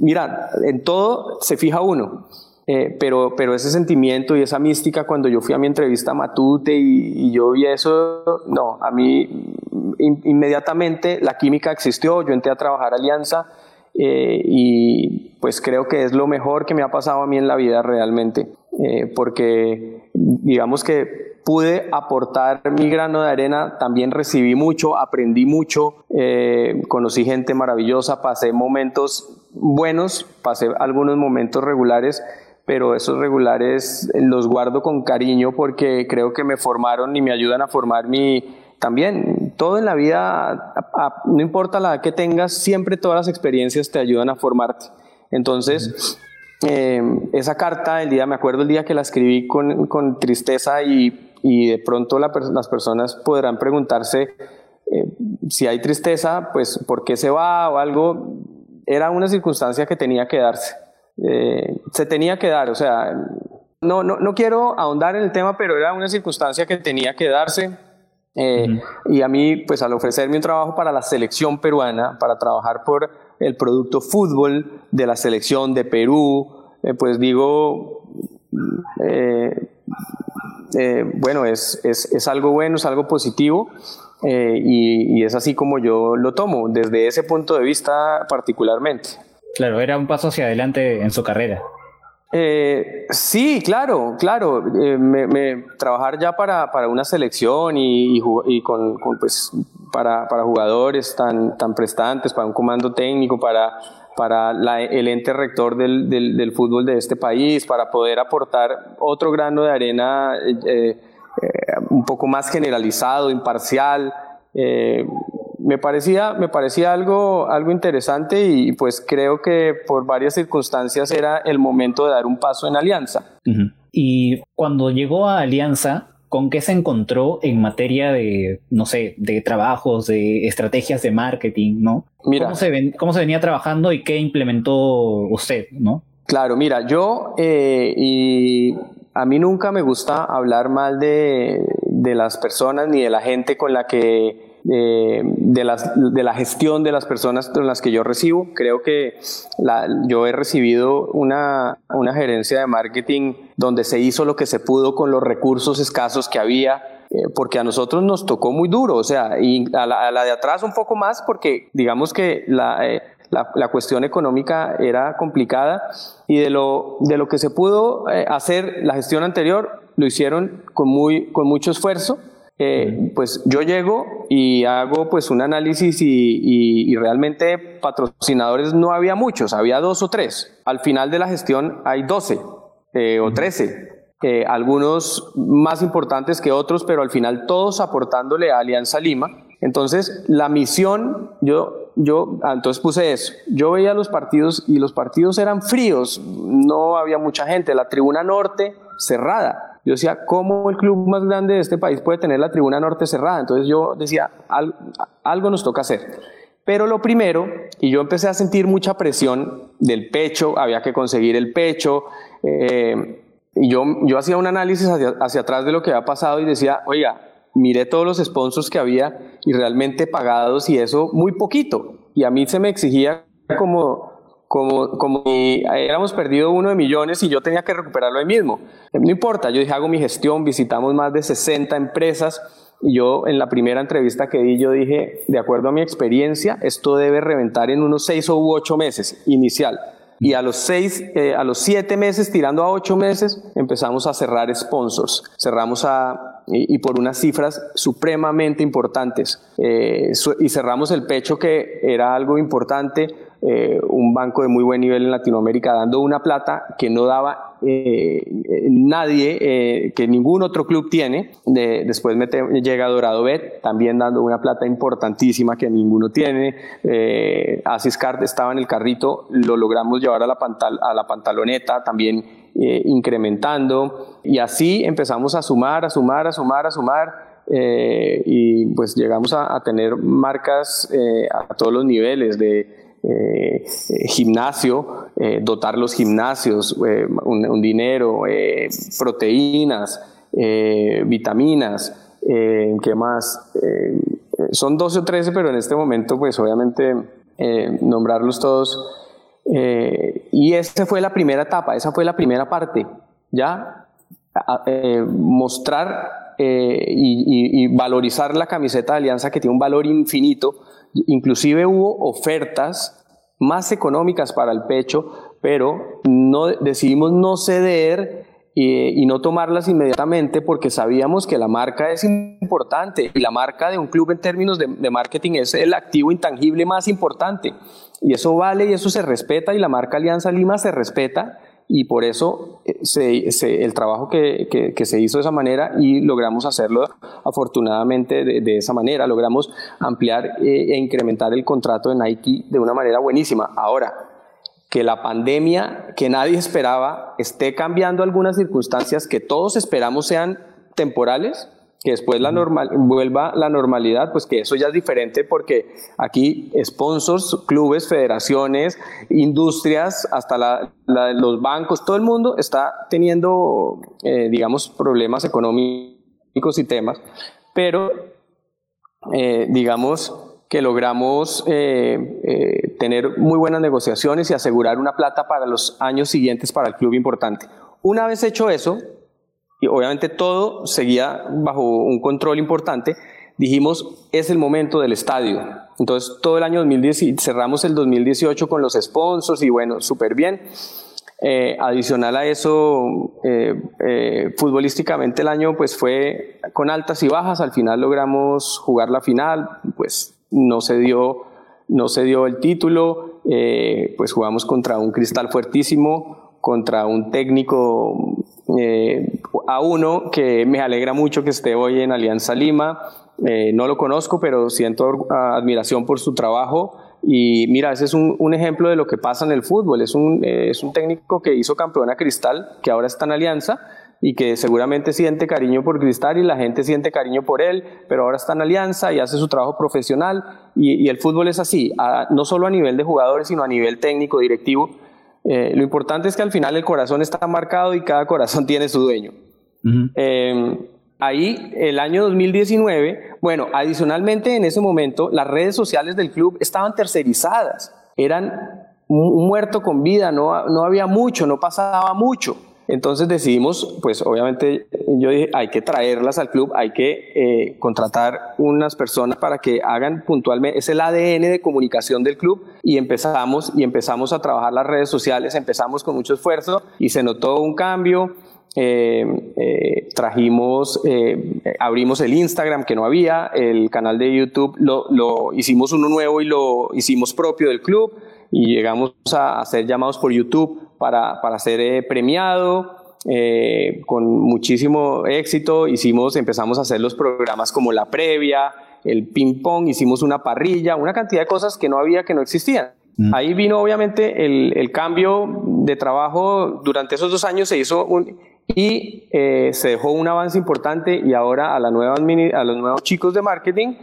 mira, en todo se fija uno. Eh, pero, pero ese sentimiento y esa mística cuando yo fui a mi entrevista a Matute y, yo vi eso, no, a mí inmediatamente la química existió, yo entré a trabajar Alianza eh, y pues creo que es lo mejor que me ha pasado a mí en la vida realmente, eh, porque digamos que pude aportar mi grano de arena, también recibí mucho, aprendí mucho, conocí gente maravillosa, pasé momentos buenos, pasé algunos momentos regulares, pero esos regulares los guardo con cariño porque creo que me formaron y me ayudan a formar mi... También, todo en la vida, no importa la edad que tengas, siempre todas las experiencias te ayudan a formarte. Entonces, em, esa carta, el día, me acuerdo el día que la escribí con, con tristeza y, y, de pronto las personas podrán preguntarse eh, si hay tristeza, pues por qué se va o algo. Era una circunstancia que tenía que darse. Eh, se tenía que dar, o sea, no, no, no, quiero ahondar en el tema, pero era una circunstancia que tenía que darse. Eh, y a mí, pues al ofrecerme un trabajo para la selección peruana, para trabajar por el producto fútbol de la selección de Perú, eh, pues digo, bueno, es, es, es, algo bueno, es algo positivo. Y, y es así como yo lo tomo, desde ese punto de vista particularmente. Claro, era un paso hacia adelante en su carrera. Eh, sí, claro, claro. Eh, trabajar ya para, para, una selección y, con, pues, para, para, jugadores tan, tan prestantes, para un comando técnico, para, para el ente rector del, del, fútbol de este país, para poder aportar otro grano de arena eh, un poco más generalizado, imparcial me parecía, me parecía algo, algo interesante y pues creo que por varias circunstancias era el momento de dar un paso en Alianza. Y cuando llegó a Alianza, ¿con qué se encontró en materia de, no sé, de trabajos, de estrategias de marketing, ¿no? Mira, ¿Cómo, se ¿Cómo se venía trabajando y qué implementó usted, ¿no? Claro, mira, yo eh, y a mí nunca me gusta hablar mal de, de las personas ni de la gente con la que eh, de, las, de, la gestión de las personas con las que yo recibo. Creo que yo he recibido una, una gerencia de marketing donde se hizo lo que se pudo con los recursos escasos que había, eh, porque a nosotros nos tocó muy duro, o sea, y a la, de atrás un poco más, porque digamos que la, eh, la, la, cuestión económica era complicada y de lo, de lo que se pudo hacer la gestión anterior, lo hicieron con, muy, con mucho esfuerzo eh, pues yo llego y hago pues un análisis y, realmente patrocinadores no había muchos, había dos o tres. Al final de la gestión hay 12 eh, o 13. Eh, algunos más importantes que otros, pero al final todos aportándole a Alianza Lima. Entonces, la misión, yo, yo, ah, entonces puse eso. Yo veía los partidos y los partidos eran fríos, no había mucha gente. La tribuna norte cerrada. Yo decía, ¿cómo el club más grande de este país puede tener la tribuna norte cerrada? Entonces yo decía, algo nos toca hacer. Pero lo primero, y yo empecé a sentir mucha presión del pecho, había que conseguir el pecho, eh, y yo, yo hacía un análisis hacia, atrás de lo que había pasado y decía, oiga, miré todos los sponsors que había y realmente pagados y eso muy poquito. Y a mí se me exigía como, como, como si éramos perdido uno de millones y yo tenía que recuperarlo ahí mismo. No importa, yo dije, hago mi gestión, visitamos más de 60 empresas y yo en la primera entrevista que di, yo dije, de acuerdo a mi experiencia, esto debe reventar en unos seis o ocho meses inicial. Y a los seis, eh, a los siete meses, tirando a ocho meses, empezamos a cerrar sponsors. Cerramos a, y, por unas cifras supremamente importantes. Eh, y cerramos el pecho que era algo importante eh, un banco de muy buen nivel en Latinoamérica dando una plata que no daba eh, nadie, eh, que ningún otro club tiene. después llega Dorado Bet, también dando una plata importantísima que ninguno tiene. Asis Card estaba en el carrito, lo logramos llevar a la, a la pantaloneta, también incrementando. Y así empezamos a sumar, a sumar, a sumar, a sumar. y pues llegamos a tener marcas a todos los niveles de eh, eh, gimnasio, eh, dotar los gimnasios, un, dinero, proteínas, vitaminas, ¿qué más? son 12 o 13, pero en este momento, pues obviamente, nombrarlos todos. y esa fue la primera etapa, esa fue la primera parte, ¿ya? mostrar y, y, valorizar la camiseta de Alianza que tiene un valor infinito Inclusive hubo ofertas más económicas para el pecho, pero no, decidimos no ceder y, no tomarlas inmediatamente porque sabíamos que la marca es importante y la marca de un club en términos de, de, marketing es el activo intangible más importante. Y eso vale y eso se respeta y la marca Alianza Lima se respeta y por eso eh, el trabajo que, que, se hizo de esa manera y logramos hacerlo afortunadamente de, esa manera, logramos ampliar eh, e incrementar el contrato de Nike de una manera buenísima. Ahora, que la pandemia que nadie esperaba esté cambiando algunas circunstancias que todos esperamos sean temporales, que después la normal, vuelva la normalidad, pues que eso ya es diferente porque aquí sponsors, clubes, federaciones, industrias, hasta los bancos, todo el mundo está teniendo, eh, digamos, problemas económicos y temas, pero eh, digamos que logramos eh, tener muy buenas negociaciones y asegurar una plata para los años siguientes para el club importante. Una vez hecho eso, y obviamente todo seguía bajo un control importante, dijimos, es el momento del estadio. Entonces, todo el año 2010, cerramos el 2018 con los sponsors y bueno, súper bien. Eh, adicional a eso, eh, eh, futbolísticamente el año pues fue con altas y bajas, al final logramos jugar la final, pues no se dio, no se dio el título, pues jugamos contra un cristal fuertísimo, contra un técnico eh, a uno que me alegra mucho que esté hoy en Alianza Lima. Eh, no lo conozco, pero siento admiración por su trabajo. Y mira, ese es un, ejemplo de lo que pasa en el fútbol. Es un, eh, es un técnico que hizo campeón a Cristal, que ahora está en Alianza y que seguramente siente cariño por Cristal y la gente siente cariño por él, pero ahora está en Alianza y hace su trabajo profesional. Y, el fútbol es así, no solo a nivel de jugadores, sino a nivel técnico, directivo eh, lo importante es que al final el corazón está marcado y cada corazón tiene su dueño. Em, ahí, el año 2019, bueno, adicionalmente en ese momento las redes sociales del club estaban tercerizadas, eran un muerto con vida, no, no había mucho, no pasaba mucho. Entonces decidimos, pues obviamente yo dije, hay que traerlas al club, hay que eh, contratar unas personas para que hagan puntualmente, es el ADN de comunicación del club y empezamos y empezamos a trabajar las redes sociales, empezamos con mucho esfuerzo y se notó un cambio. Eh, eh, trajimos, abrimos el Instagram que no había, el canal de YouTube lo, lo hicimos uno nuevo y lo hicimos propio del club y llegamos a hacer llamados por YouTube para, para ser eh, premiado. Eh, con muchísimo éxito hicimos, empezamos a hacer los programas como la previa, el ping pong, hicimos una parrilla, una cantidad de cosas que no había, que no existían. Mm. Ahí vino obviamente el, el, cambio de trabajo durante esos dos años se hizo un, y eh, se dejó un avance importante y ahora a, la nueva, a los nuevos chicos de marketing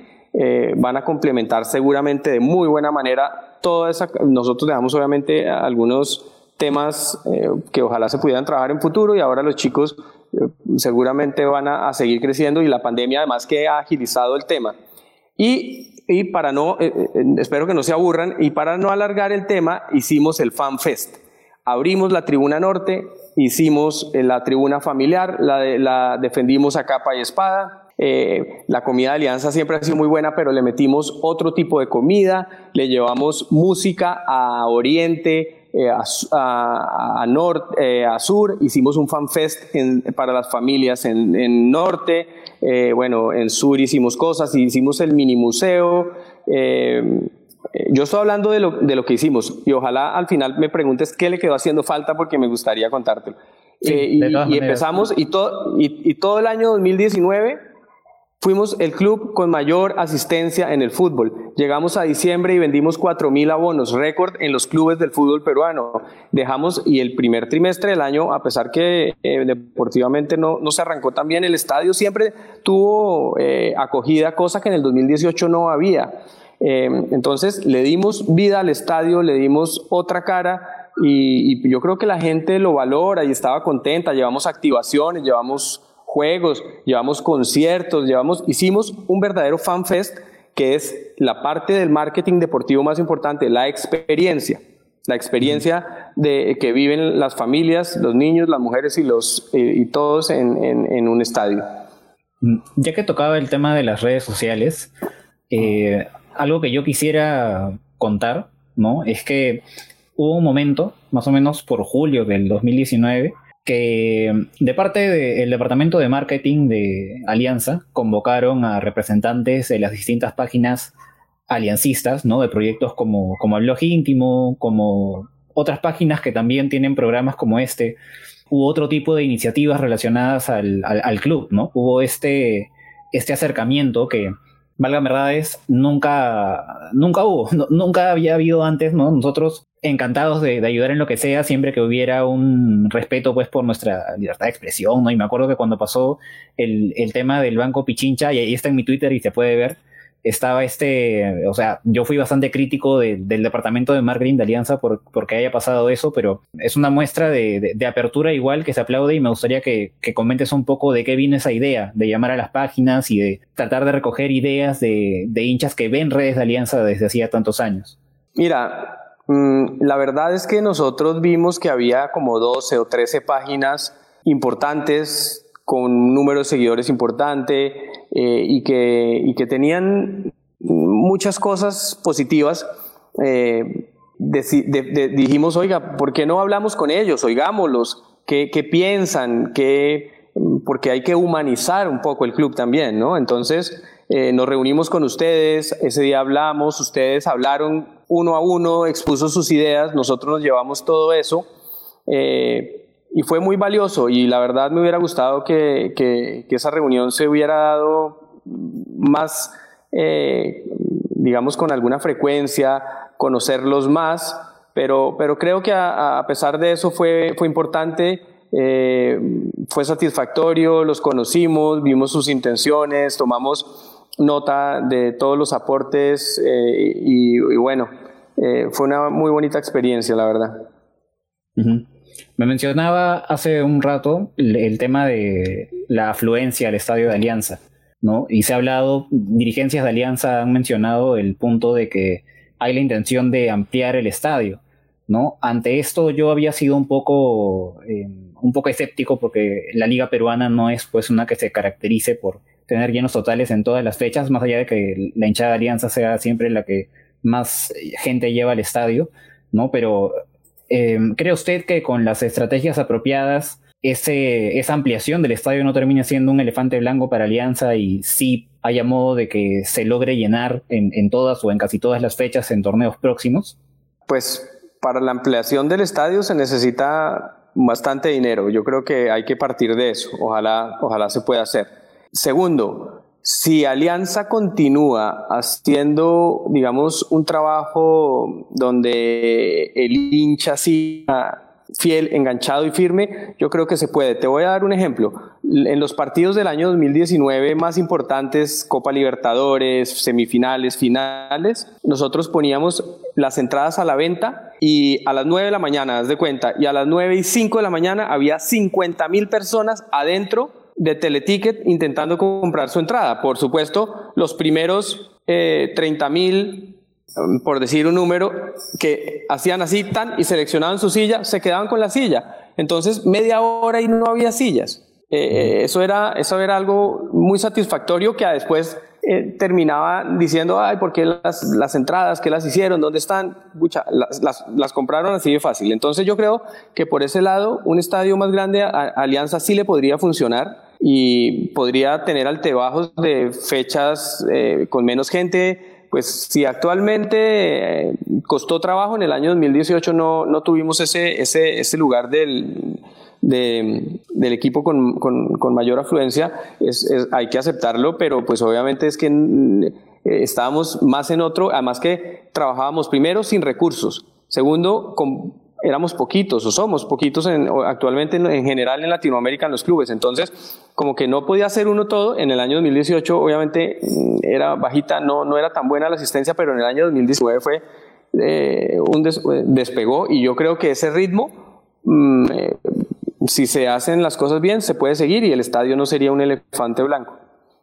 van a complementar seguramente de muy buena manera toda esa, nosotros dejamos obviamente algunos temas eh, que ojalá se pudieran trabajar en futuro y ahora los chicos seguramente van a, seguir creciendo y la pandemia además que ha agilizado el tema. Y, y para no, espero que no se aburran, y para no alargar el tema, hicimos el Fan Fest. Abrimos la tribuna norte, hicimos la tribuna familiar, la, la defendimos a capa y espada, eh, la comida de Alianza siempre ha sido muy buena, pero le metimos otro tipo de comida, le llevamos música a Oriente, eh, a, norte, eh, a sur, hicimos un fanfest para las familias en, norte, bueno, en sur hicimos cosas, hicimos el mini museo. yo estoy hablando de lo, de lo, que hicimos y ojalá al final me preguntes qué le quedó haciendo falta porque me gustaría contártelo. y, empezamos y, y, y todo el año 2019 Fuimos el club con mayor asistencia en el fútbol. Llegamos a diciembre y vendimos 4.000 abonos, récord en los clubes del fútbol peruano. Dejamos, y el primer trimestre del año, a pesar que eh, deportivamente no, no, se arrancó tan bien, el estadio siempre tuvo eh, acogida, cosa que en el 2018 no había. Eh, entonces le dimos vida al estadio, le dimos otra cara y, y yo creo que la gente lo valora y estaba contenta. Llevamos activaciones, llevamos juegos, llevamos conciertos, llevamos, hicimos un verdadero fan fest que es la parte del marketing deportivo más importante, la experiencia, la experiencia de que viven las familias, los niños, las mujeres y los eh, y todos en, un estadio. Mm, ya que tocaba el tema de las redes sociales, eh, algo que yo quisiera contar, ¿no? Es que hubo un momento, más o menos por julio del 2019, que de parte del departamento de marketing de Alianza convocaron a representantes de las distintas páginas aliancistas, ¿no? De proyectos como, como el blog íntimo, como otras páginas que también tienen programas como este, hubo otro tipo de iniciativas relacionadas al, club, ¿no? Hubo este, este acercamiento que, valga verdades, nunca, nunca hubo, nunca había habido antes, ¿no? Nosotros encantados de, ayudar en lo que sea, siempre que hubiera un respeto pues por nuestra libertad de expresión, ¿no? Y me acuerdo que cuando pasó el, tema del Banco Pichincha, y ahí está en mi Twitter y se puede ver, estaba este, o sea, yo fui bastante crítico del departamento de marketing de Alianza por, porque haya pasado eso, pero es una muestra de, apertura igual que se aplaude y me gustaría que, que, comentes un poco de qué vino esa idea de llamar a las páginas y de tratar de recoger ideas de, hinchas que ven redes de Alianza desde hacía tantos años. Mira, la verdad es que nosotros vimos que había como 12 o 13 páginas importantes con un número de seguidores importante eh, y, que, que tenían muchas cosas positivas. Eh, dijimos, oiga, ¿por qué no hablamos con ellos? Oigámoslos, ¿qué, qué piensan? ¿Qué, porque hay que humanizar un poco el club también, ¿no? Entonces, eh, nos reunimos con ustedes, ese día hablamos, ustedes hablaron uno a uno, expuso sus ideas, nosotros nos llevamos todo eso eh, y fue muy valioso y la verdad me hubiera gustado que, que, esa reunión se hubiera dado más, eh, digamos, con alguna frecuencia, conocerlos más, pero, pero creo que a, pesar de eso fue, fue importante. Eh, fue satisfactorio, los conocimos, vimos sus intenciones, tomamos nota de todos los aportes eh, y, bueno, eh, fue una muy bonita experiencia, la verdad. Me mencionaba hace un rato el, tema de la afluencia al estadio de Alianza, ¿no? Y se ha hablado, dirigencias de Alianza han mencionado el punto de que hay la intención de ampliar el estadio, ¿no? Ante esto yo había sido un poco, eh, un poco escéptico porque la liga peruana no es pues una que se caracterice por tener llenos totales en todas las fechas, más allá de que la hinchada Alianza sea siempre la que más gente lleva al estadio, ¿no? Pero em, ¿cree usted que con las estrategias apropiadas ese, esa ampliación del estadio no termine siendo un elefante blanco para Alianza y sí haya modo de que se logre llenar en, en todas o en casi todas las fechas en torneos próximos? Pues para la ampliación del estadio se necesita bastante dinero. Yo creo que hay que partir de eso. Ojalá, ojalá se pueda hacer. Segundo, si Alianza continúa haciendo, digamos, un trabajo donde el hincha siga fiel, enganchado y firme, yo creo que se puede. Te voy a dar un ejemplo. En los partidos del año 2019 más importantes, Copa Libertadores, semifinales, finales, nosotros poníamos las entradas a la venta y a las 9 de la mañana, haz de cuenta, y a las 9 y 5 de la mañana había 50 mil personas adentro de Teleticket intentando comprar su entrada. Por supuesto, los primeros eh, 30 mil Um, por decir un número, que hacían así tan y seleccionaban su silla, se quedaban con la silla. Entonces, media hora y no había sillas. Eh, eh, eso, era, eso era algo muy satisfactorio que después eh, terminaba diciendo, ay, ¿por qué las, las entradas, qué las hicieron, dónde están? las, las, las, compraron así de fácil. Entonces yo creo que por ese lado, un estadio más grande a, Alianza sí le podría funcionar y podría tener altebajos de fechas con menos gente, pues si actualmente eh, costó trabajo, en el año 2018 no, no tuvimos ese, ese, ese lugar del, del equipo con, con, mayor afluencia, es, hay que aceptarlo, pero pues obviamente es que eh, estábamos más en otro, además que trabajábamos primero sin recursos, segundo con éramos poquitos o somos poquitos actualmente en, general en Latinoamérica en los clubes. Entonces, como que no podía hacer uno todo. En el año 2018, obviamente, mm, era bajita, no, no era tan buena la asistencia, pero en el año 2019 fue eh, un despegó y yo creo que ese ritmo, mm, eh, si se hacen las cosas bien, se puede seguir y el estadio no sería un elefante blanco.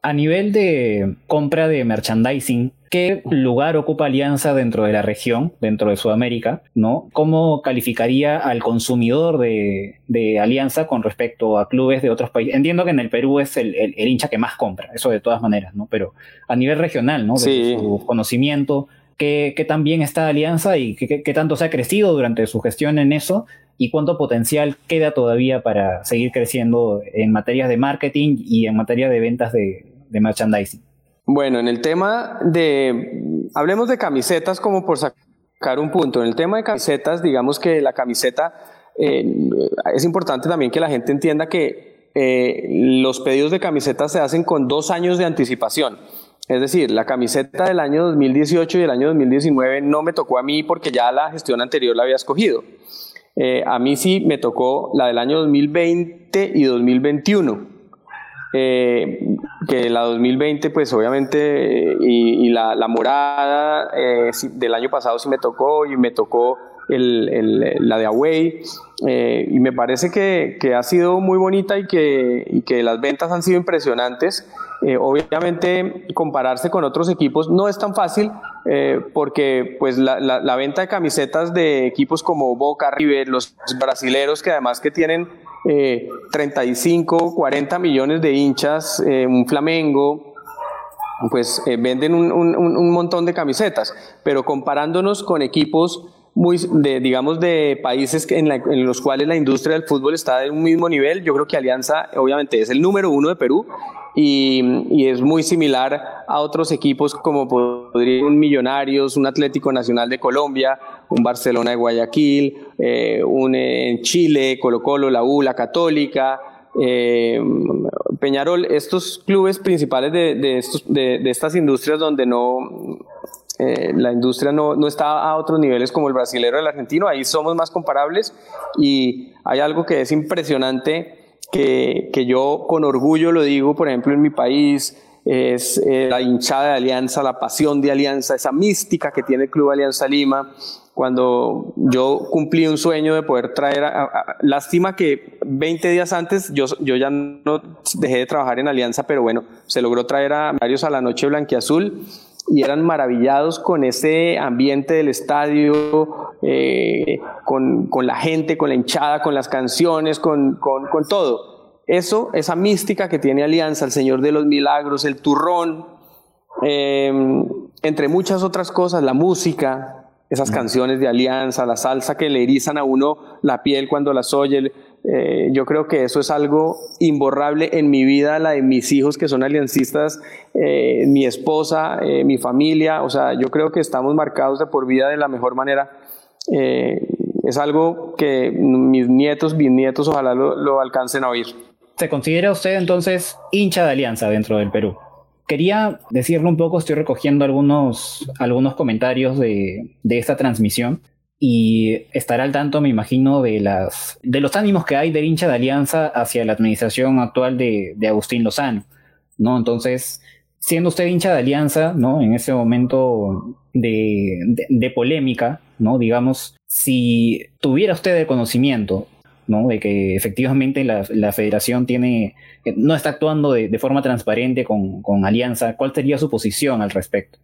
A nivel de compra de merchandising, ¿qué lugar ocupa Alianza dentro de la región, dentro de Sudamérica? ¿no? ¿Cómo calificaría al consumidor de, Alianza con respecto a clubes de otros países? Entiendo que en el Perú es el, hincha que más compra, eso de todas maneras, ¿no? Pero a nivel regional, ¿no? De su conocimiento, ¿qué, ¿qué, tan bien está Alianza y qué, qué tanto se ha crecido durante su gestión en eso? y cuánto potencial queda todavía para seguir creciendo en materias de marketing y en materia de ventas de, de merchandising? Bueno, en el tema de, hablemos de camisetas como por sacar un punto. En el tema de camisetas, digamos que la camiseta, eh, es importante también que la gente entienda que eh, los pedidos de camisetas se hacen con dos años de anticipación. Es decir, la camiseta del año 2018 y el año 2019 no me tocó a mí porque ya la gestión anterior la había escogido. Eh, a mí sí me tocó la del año 2020 y 2021. Eh, que la 2020 pues obviamente y, la, morada eh, del año pasado sí me tocó y me tocó la de Away eh, y me parece que, ha sido muy bonita y que, que las ventas han sido impresionantes. obviamente compararse con otros equipos no es tan fácil porque pues la, la, venta de camisetas de equipos como Boca, River, los brasileros que además que tienen 35, eh, 40 millones de hinchas, eh, un Flamengo, pues eh, venden un, montón de camisetas, pero comparándonos con equipos muy, de, digamos, de países en, en, los cuales la industria del fútbol está de un mismo nivel, yo creo que Alianza obviamente es el número uno de Perú y, es muy similar a otros equipos como podría un Millonarios, un Atlético Nacional de Colombia, un Barcelona de Guayaquil, eh, un eh, en Chile, Colo Colo, la U, la Católica, eh, Peñarol, estos clubes principales de, de, estas industrias donde no la industria no, no, está a otros niveles como el brasilero o el argentino, ahí somos más comparables y hay algo que es impresionante que, que yo con orgullo lo digo, por ejemplo, en mi país, es eh, la hinchada de Alianza, la pasión de Alianza, esa mística que tiene el Club Alianza Lima. Cuando yo cumplí un sueño de poder traer, a, lástima que 20 días antes yo, yo ya no dejé de trabajar en Alianza, pero bueno, se logró traer a varios a la noche blanquiazul y eran maravillados con ese ambiente del estadio, eh, con, con, la gente, con la hinchada, con las canciones, con, con, con, todo. Eso, esa mística que tiene Alianza, el Señor de los Milagros, el turrón, eh, entre muchas otras cosas, la música, esas canciones de Alianza, la salsa que le erizan a uno la piel cuando las oye, eh, yo creo que eso es algo imborrable en mi vida, la de mis hijos que son aliancistas, eh, mi esposa, eh, mi familia, o sea, yo creo que estamos marcados de por vida de la mejor manera. es algo que mis nietos, bisnietos, ojalá lo, alcancen a oír. ¿Se considera usted entonces hincha de alianza dentro del Perú? Quería decirle un poco, estoy recogiendo algunos, algunos comentarios de, de esta transmisión y estará al tanto, me imagino, de, las, de los ánimos que hay del hincha de Alianza hacia la administración actual de, de Agustín Lozano, ¿no? Entonces, siendo usted hincha de Alianza, ¿no? En ese momento de, de, polémica, ¿no? Digamos, si tuviera usted el conocimiento, ¿no? De que efectivamente la, la federación tiene, no está actuando de, de forma transparente con, con, Alianza, ¿cuál sería su posición al respecto?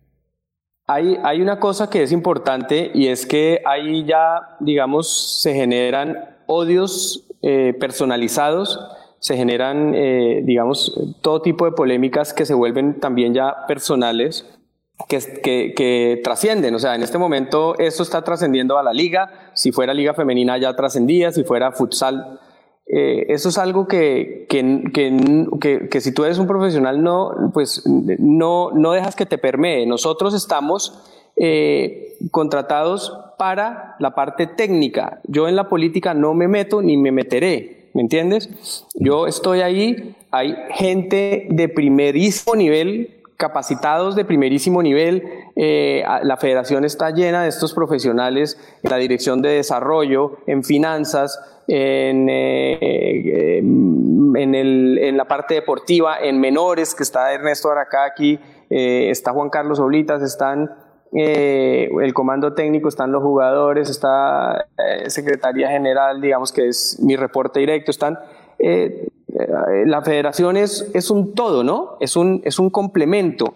Hay, hay una cosa que es importante y es que ahí ya, digamos, se generan odios eh, personalizados se generan, eh, digamos, todo tipo de polémicas que se vuelven también ya personales, que, que, que, trascienden. O sea, en este momento esto está trascendiendo a la liga. Si fuera liga femenina ya trascendía, si fuera futsal. Eh, eso es algo que, que, que, si tú eres un profesional no, pues no, no dejas que te permee. Nosotros estamos eh, contratados para la parte técnica. Yo en la política no me meto ni me meteré. ¿me entiendes? Yo estoy ahí, hay gente de primerísimo nivel, capacitados de primerísimo nivel, eh, la federación está llena de estos profesionales en la dirección de desarrollo, en finanzas, en, eh, en, el, en, la parte deportiva, en menores, que está Ernesto Aracaki, eh, está Juan Carlos Oblitas, están eh, el comando técnico, están los jugadores, está Secretaría General, digamos que es mi reporte directo, están... La federación es, es, un todo, ¿no? Es un, es un complemento.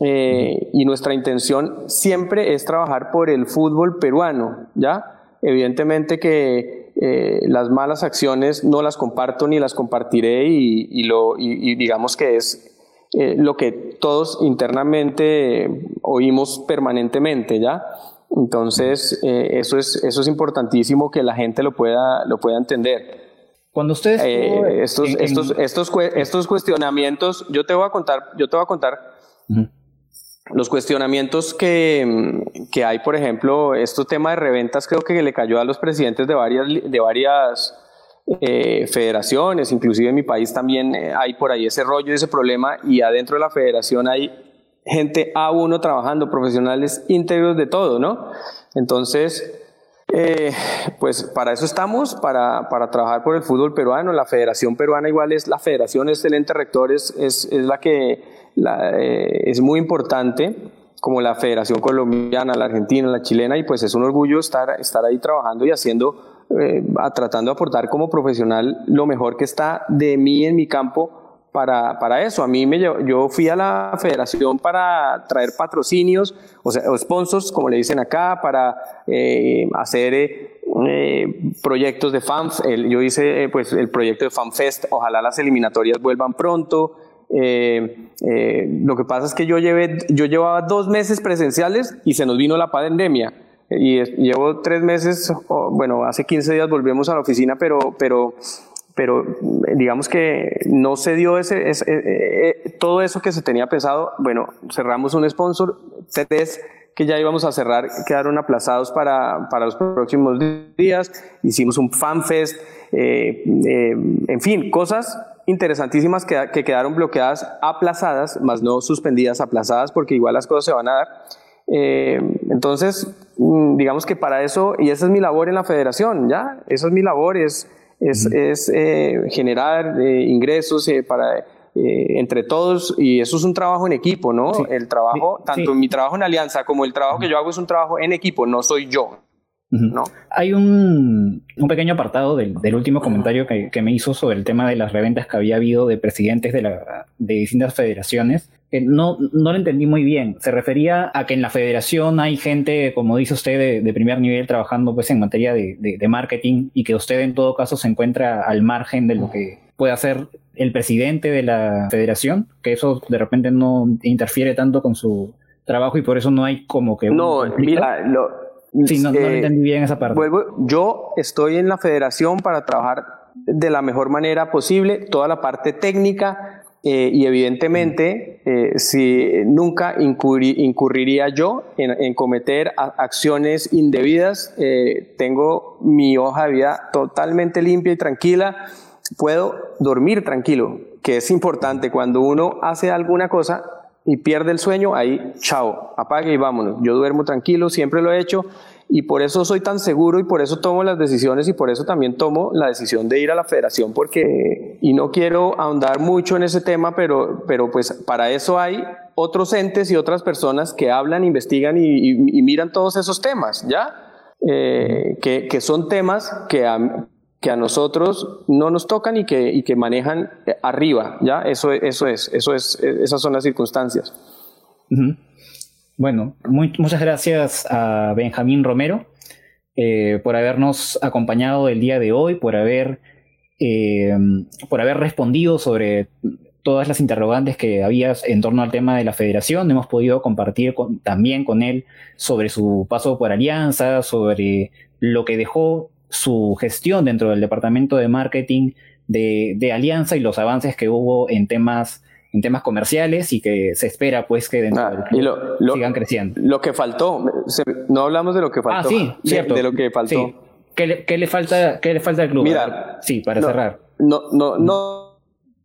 y nuestra intención siempre es trabajar por el fútbol peruano, ¿ya? Evidentemente que las malas acciones no las comparto ni las compartiré y, y lo, y digamos que es eh, lo que todos internamente oímos permanentemente, ¿ya? Entonces, eh, eso, es, eso es importantísimo que la gente lo pueda, lo pueda entender. Cuando ustedes... Eh, estos, estos, estos, estos cuestionamientos, yo te voy a contar, yo te voy a contar los cuestionamientos que, que, hay, por ejemplo, estos temas de reventas creo que le cayó a los presidentes de varias, de varias eh, federaciones, inclusive en mi país también eh, hay por ahí ese rollo, ese problema y adentro de la federación hay gente A1 trabajando, profesionales íntegros de todo, ¿no? Entonces, eh, pues para eso estamos, para, para, trabajar por el fútbol peruano. La Federación Peruana igual es la Federación, es el ente rector, es, es, la que la, es muy importante, como la Federación Colombiana, la Argentina, la Chilena, y pues es un orgullo estar, estar ahí trabajando y haciendo eh, tratando de aportar como profesional lo mejor que está de mí en mi campo para, para eso. A mí me yo fui a la federación para traer patrocinios, o sea, sponsors, como le dicen acá, para eh, hacer eh, proyectos de fans. yo hice pues el proyecto de FanFest, ojalá las eliminatorias vuelvan pronto. Lo que pasa es que yo, llevé, yo llevaba dos meses presenciales y se nos vino la pandemia y llevo tres meses, bueno, hace 15 días volvemos a la oficina, pero, pero, pero digamos que no se dio ese, ese eh, eh, todo eso que se tenía pensado. Bueno, cerramos un sponsor, tres que ya íbamos a cerrar, quedaron aplazados para, para los próximos días. Hicimos un fanfest, eh, eh, en fin, cosas interesantísimas que, que quedaron bloqueadas, aplazadas, más no suspendidas, aplazadas, porque igual las cosas se van a dar. Eh, entonces, mm, digamos que para eso, y esa es mi labor en la federación, ¿ya? Esa es mi labor, es, es, eh, generar eh, ingresos para, entre todos, y eso es un trabajo en equipo, ¿no? El trabajo, tanto mi trabajo en alianza como el trabajo que yo hago es un trabajo en equipo, no soy yo. ¿No? Hay un, un, pequeño apartado del, del último comentario que, que, me hizo sobre el tema de las reventas que había habido de presidentes de, la, de distintas federaciones no, no lo entendí muy bien. Se refería a que en la federación hay gente, como dice usted, de, primer nivel trabajando pues en materia de, de, marketing y que usted en todo caso se encuentra al margen de lo que puede hacer el presidente de la federación, que eso de repente no interfiere tanto con su trabajo y por eso no hay como que... No, mira, lo, sí, no, no eh, entendí bien esa parte. yo estoy en la federación para trabajar de la mejor manera posible, toda la parte técnica, eh, y evidentemente, eh, si nunca incurriría yo en, cometer acciones indebidas, eh, tengo mi hoja de vida totalmente limpia y tranquila, puedo dormir tranquilo, que es importante. Cuando uno hace alguna cosa y pierde el sueño, ahí, chao, apague y vámonos. Yo duermo tranquilo, siempre lo he hecho y por eso soy tan seguro y por eso tomo las decisiones y por eso también tomo la decisión de ir a la federación porque, y no quiero ahondar mucho en ese tema, pero, pero pues para eso hay otros entes y otras personas que hablan, investigan y, miran todos esos temas, ¿ya? Eh, que, que, son temas que a, que a nosotros no nos tocan y que, y que manejan arriba, ¿ya? Eso, eso es, eso es, esas son las circunstancias. Bueno, muchas gracias a Benjamín Romero eh, por habernos acompañado el día de hoy, por haber, eh, por haber respondido sobre todas las interrogantes que había en torno al tema de la federación. Hemos podido compartir también con él sobre su paso por Alianza, sobre lo que dejó su gestión dentro del departamento de marketing de, de Alianza y los avances que hubo en temas en temas comerciales y que se espera pues que dentro ah, sigan creciendo. Lo que faltó, no hablamos de lo que faltó. Ah, sí, cierto. De, lo que faltó. ¿Qué, le, falta, ¿Qué le falta al club? Mira, sí, para cerrar. No, no, no.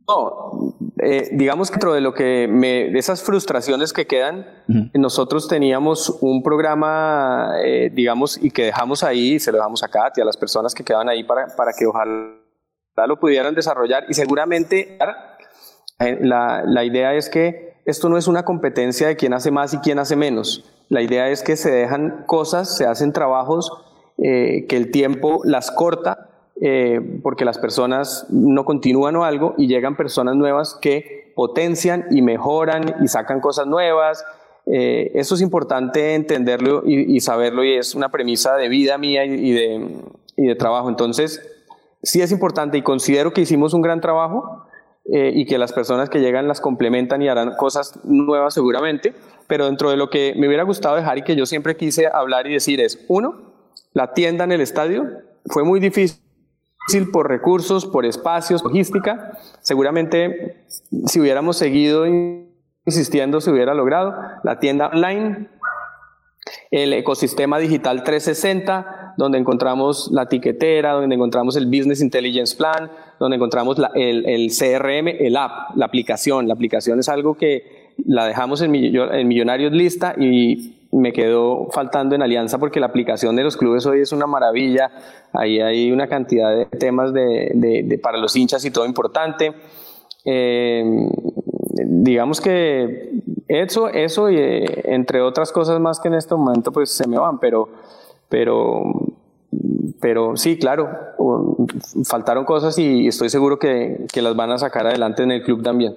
No, eh, digamos que dentro de lo que me, de esas frustraciones que quedan, nosotros teníamos un programa, eh, digamos, y que dejamos ahí, se lo dejamos a Katy, a las personas que quedan ahí para, para que ojalá lo pudieran desarrollar y seguramente eh, la, la, idea es que esto no es una competencia de quién hace más y quién hace menos. La idea es que se dejan cosas, se hacen trabajos eh, que el tiempo las corta eh, porque las personas no continúan o algo y llegan personas nuevas que potencian y mejoran y sacan cosas nuevas. eso es importante entenderlo y, y, saberlo y es una premisa de vida mía y, de, y de trabajo. Entonces, sí es importante y considero que hicimos un gran trabajo eh, y que las personas que llegan las complementan y harán cosas nuevas seguramente, pero dentro de lo que me hubiera gustado dejar y que yo siempre quise hablar y decir es, uno, la tienda en el estadio fue muy difícil por recursos, por espacios, logística. Seguramente si hubiéramos seguido insistiendo se hubiera logrado. La tienda online el ecosistema digital 360, donde encontramos la tiquetera, donde encontramos el Business Intelligence Plan, donde encontramos el, CRM, el app, la aplicación. La aplicación es algo que la dejamos en, Millonarios lista y me quedó faltando en Alianza porque la aplicación de los clubes hoy es una maravilla. Ahí hay una cantidad de temas de, para los hinchas y todo importante. Eh, digamos que eso, eso y eh, entre otras cosas más que en este momento pues se me van, pero, pero, pero sí, claro, faltaron cosas y estoy seguro que, que, las van a sacar adelante en el club también.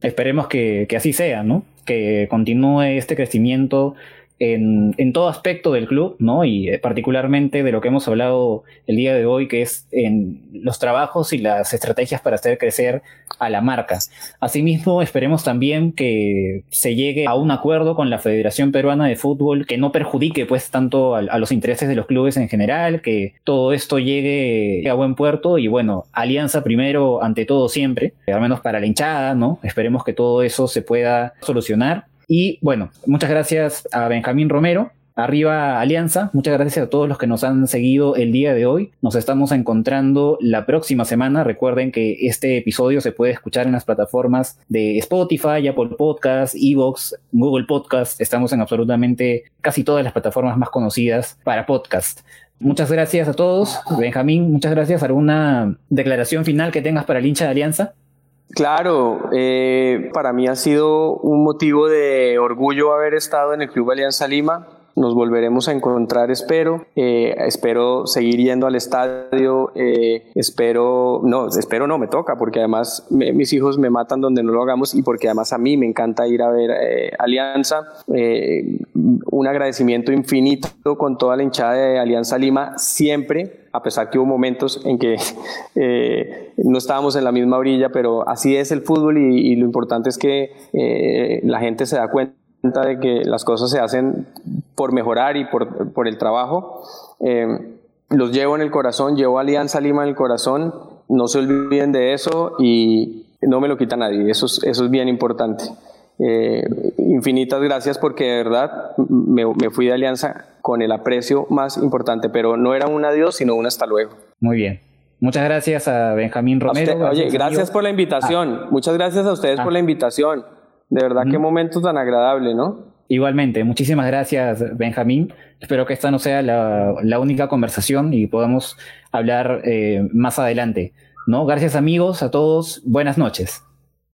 Esperemos que, que así sea, ¿no? Que continúe este crecimiento en, todo aspecto del club, ¿no? Y eh, particularmente de lo que hemos hablado el día de hoy, que es en los trabajos y las estrategias para hacer crecer a la marca. Asimismo, esperemos también que se llegue a un acuerdo con la Federación Peruana de Fútbol que no perjudique pues tanto a los intereses de los clubes en general, que todo esto llegue a buen puerto y bueno, alianza primero ante todo siempre, al menos para la hinchada, ¿no? Esperemos que todo eso se pueda solucionar y bueno, muchas gracias a Benjamín Romero. Arriba Alianza, muchas gracias a todos los que nos han seguido el día de hoy. Nos estamos encontrando la próxima semana. Recuerden que este episodio se puede escuchar en las plataformas de Spotify, Apple Podcasts, Evox, Google Podcast. Estamos en absolutamente casi todas las plataformas más conocidas para podcast. Muchas gracias a todos. Benjamín, muchas gracias. ¿Alguna declaración final que tengas para el hincha de Alianza? Claro, eh, para mí ha sido un motivo de orgullo haber estado en el Club Alianza Lima. Nos volveremos a encontrar, espero. Eh, espero seguir yendo al estadio. Eh, espero, no, espero no, me toca, porque además mis hijos me matan donde no lo hagamos y porque además a mí me encanta ir a ver eh, Alianza. un agradecimiento infinito con toda la hinchada de Alianza Lima, siempre, a pesar que hubo momentos en que no estábamos en la misma orilla, pero así es el fútbol y, y lo importante es que la gente se da cuenta de que las cosas se hacen por mejorar y por, por el trabajo. Eh, los llevo en el corazón, llevo Alianza Lima en el corazón, no se olviden de eso y no me lo quita nadie, eso es, eso es bien importante. Eh, infinitas gracias porque de verdad me, me, fui de Alianza con el aprecio más importante, pero no era un adiós, sino un hasta luego. Muy bien. Muchas gracias a Benjamín Romero. oye, gracias por la invitación. Muchas gracias a ustedes por la invitación. De verdad, qué momento tan agradable, ¿no? Igualmente, muchísimas gracias, Benjamín. Espero que esta no sea la, única conversación y podamos hablar eh, más adelante. ¿no? Gracias amigos, a todos, buenas noches.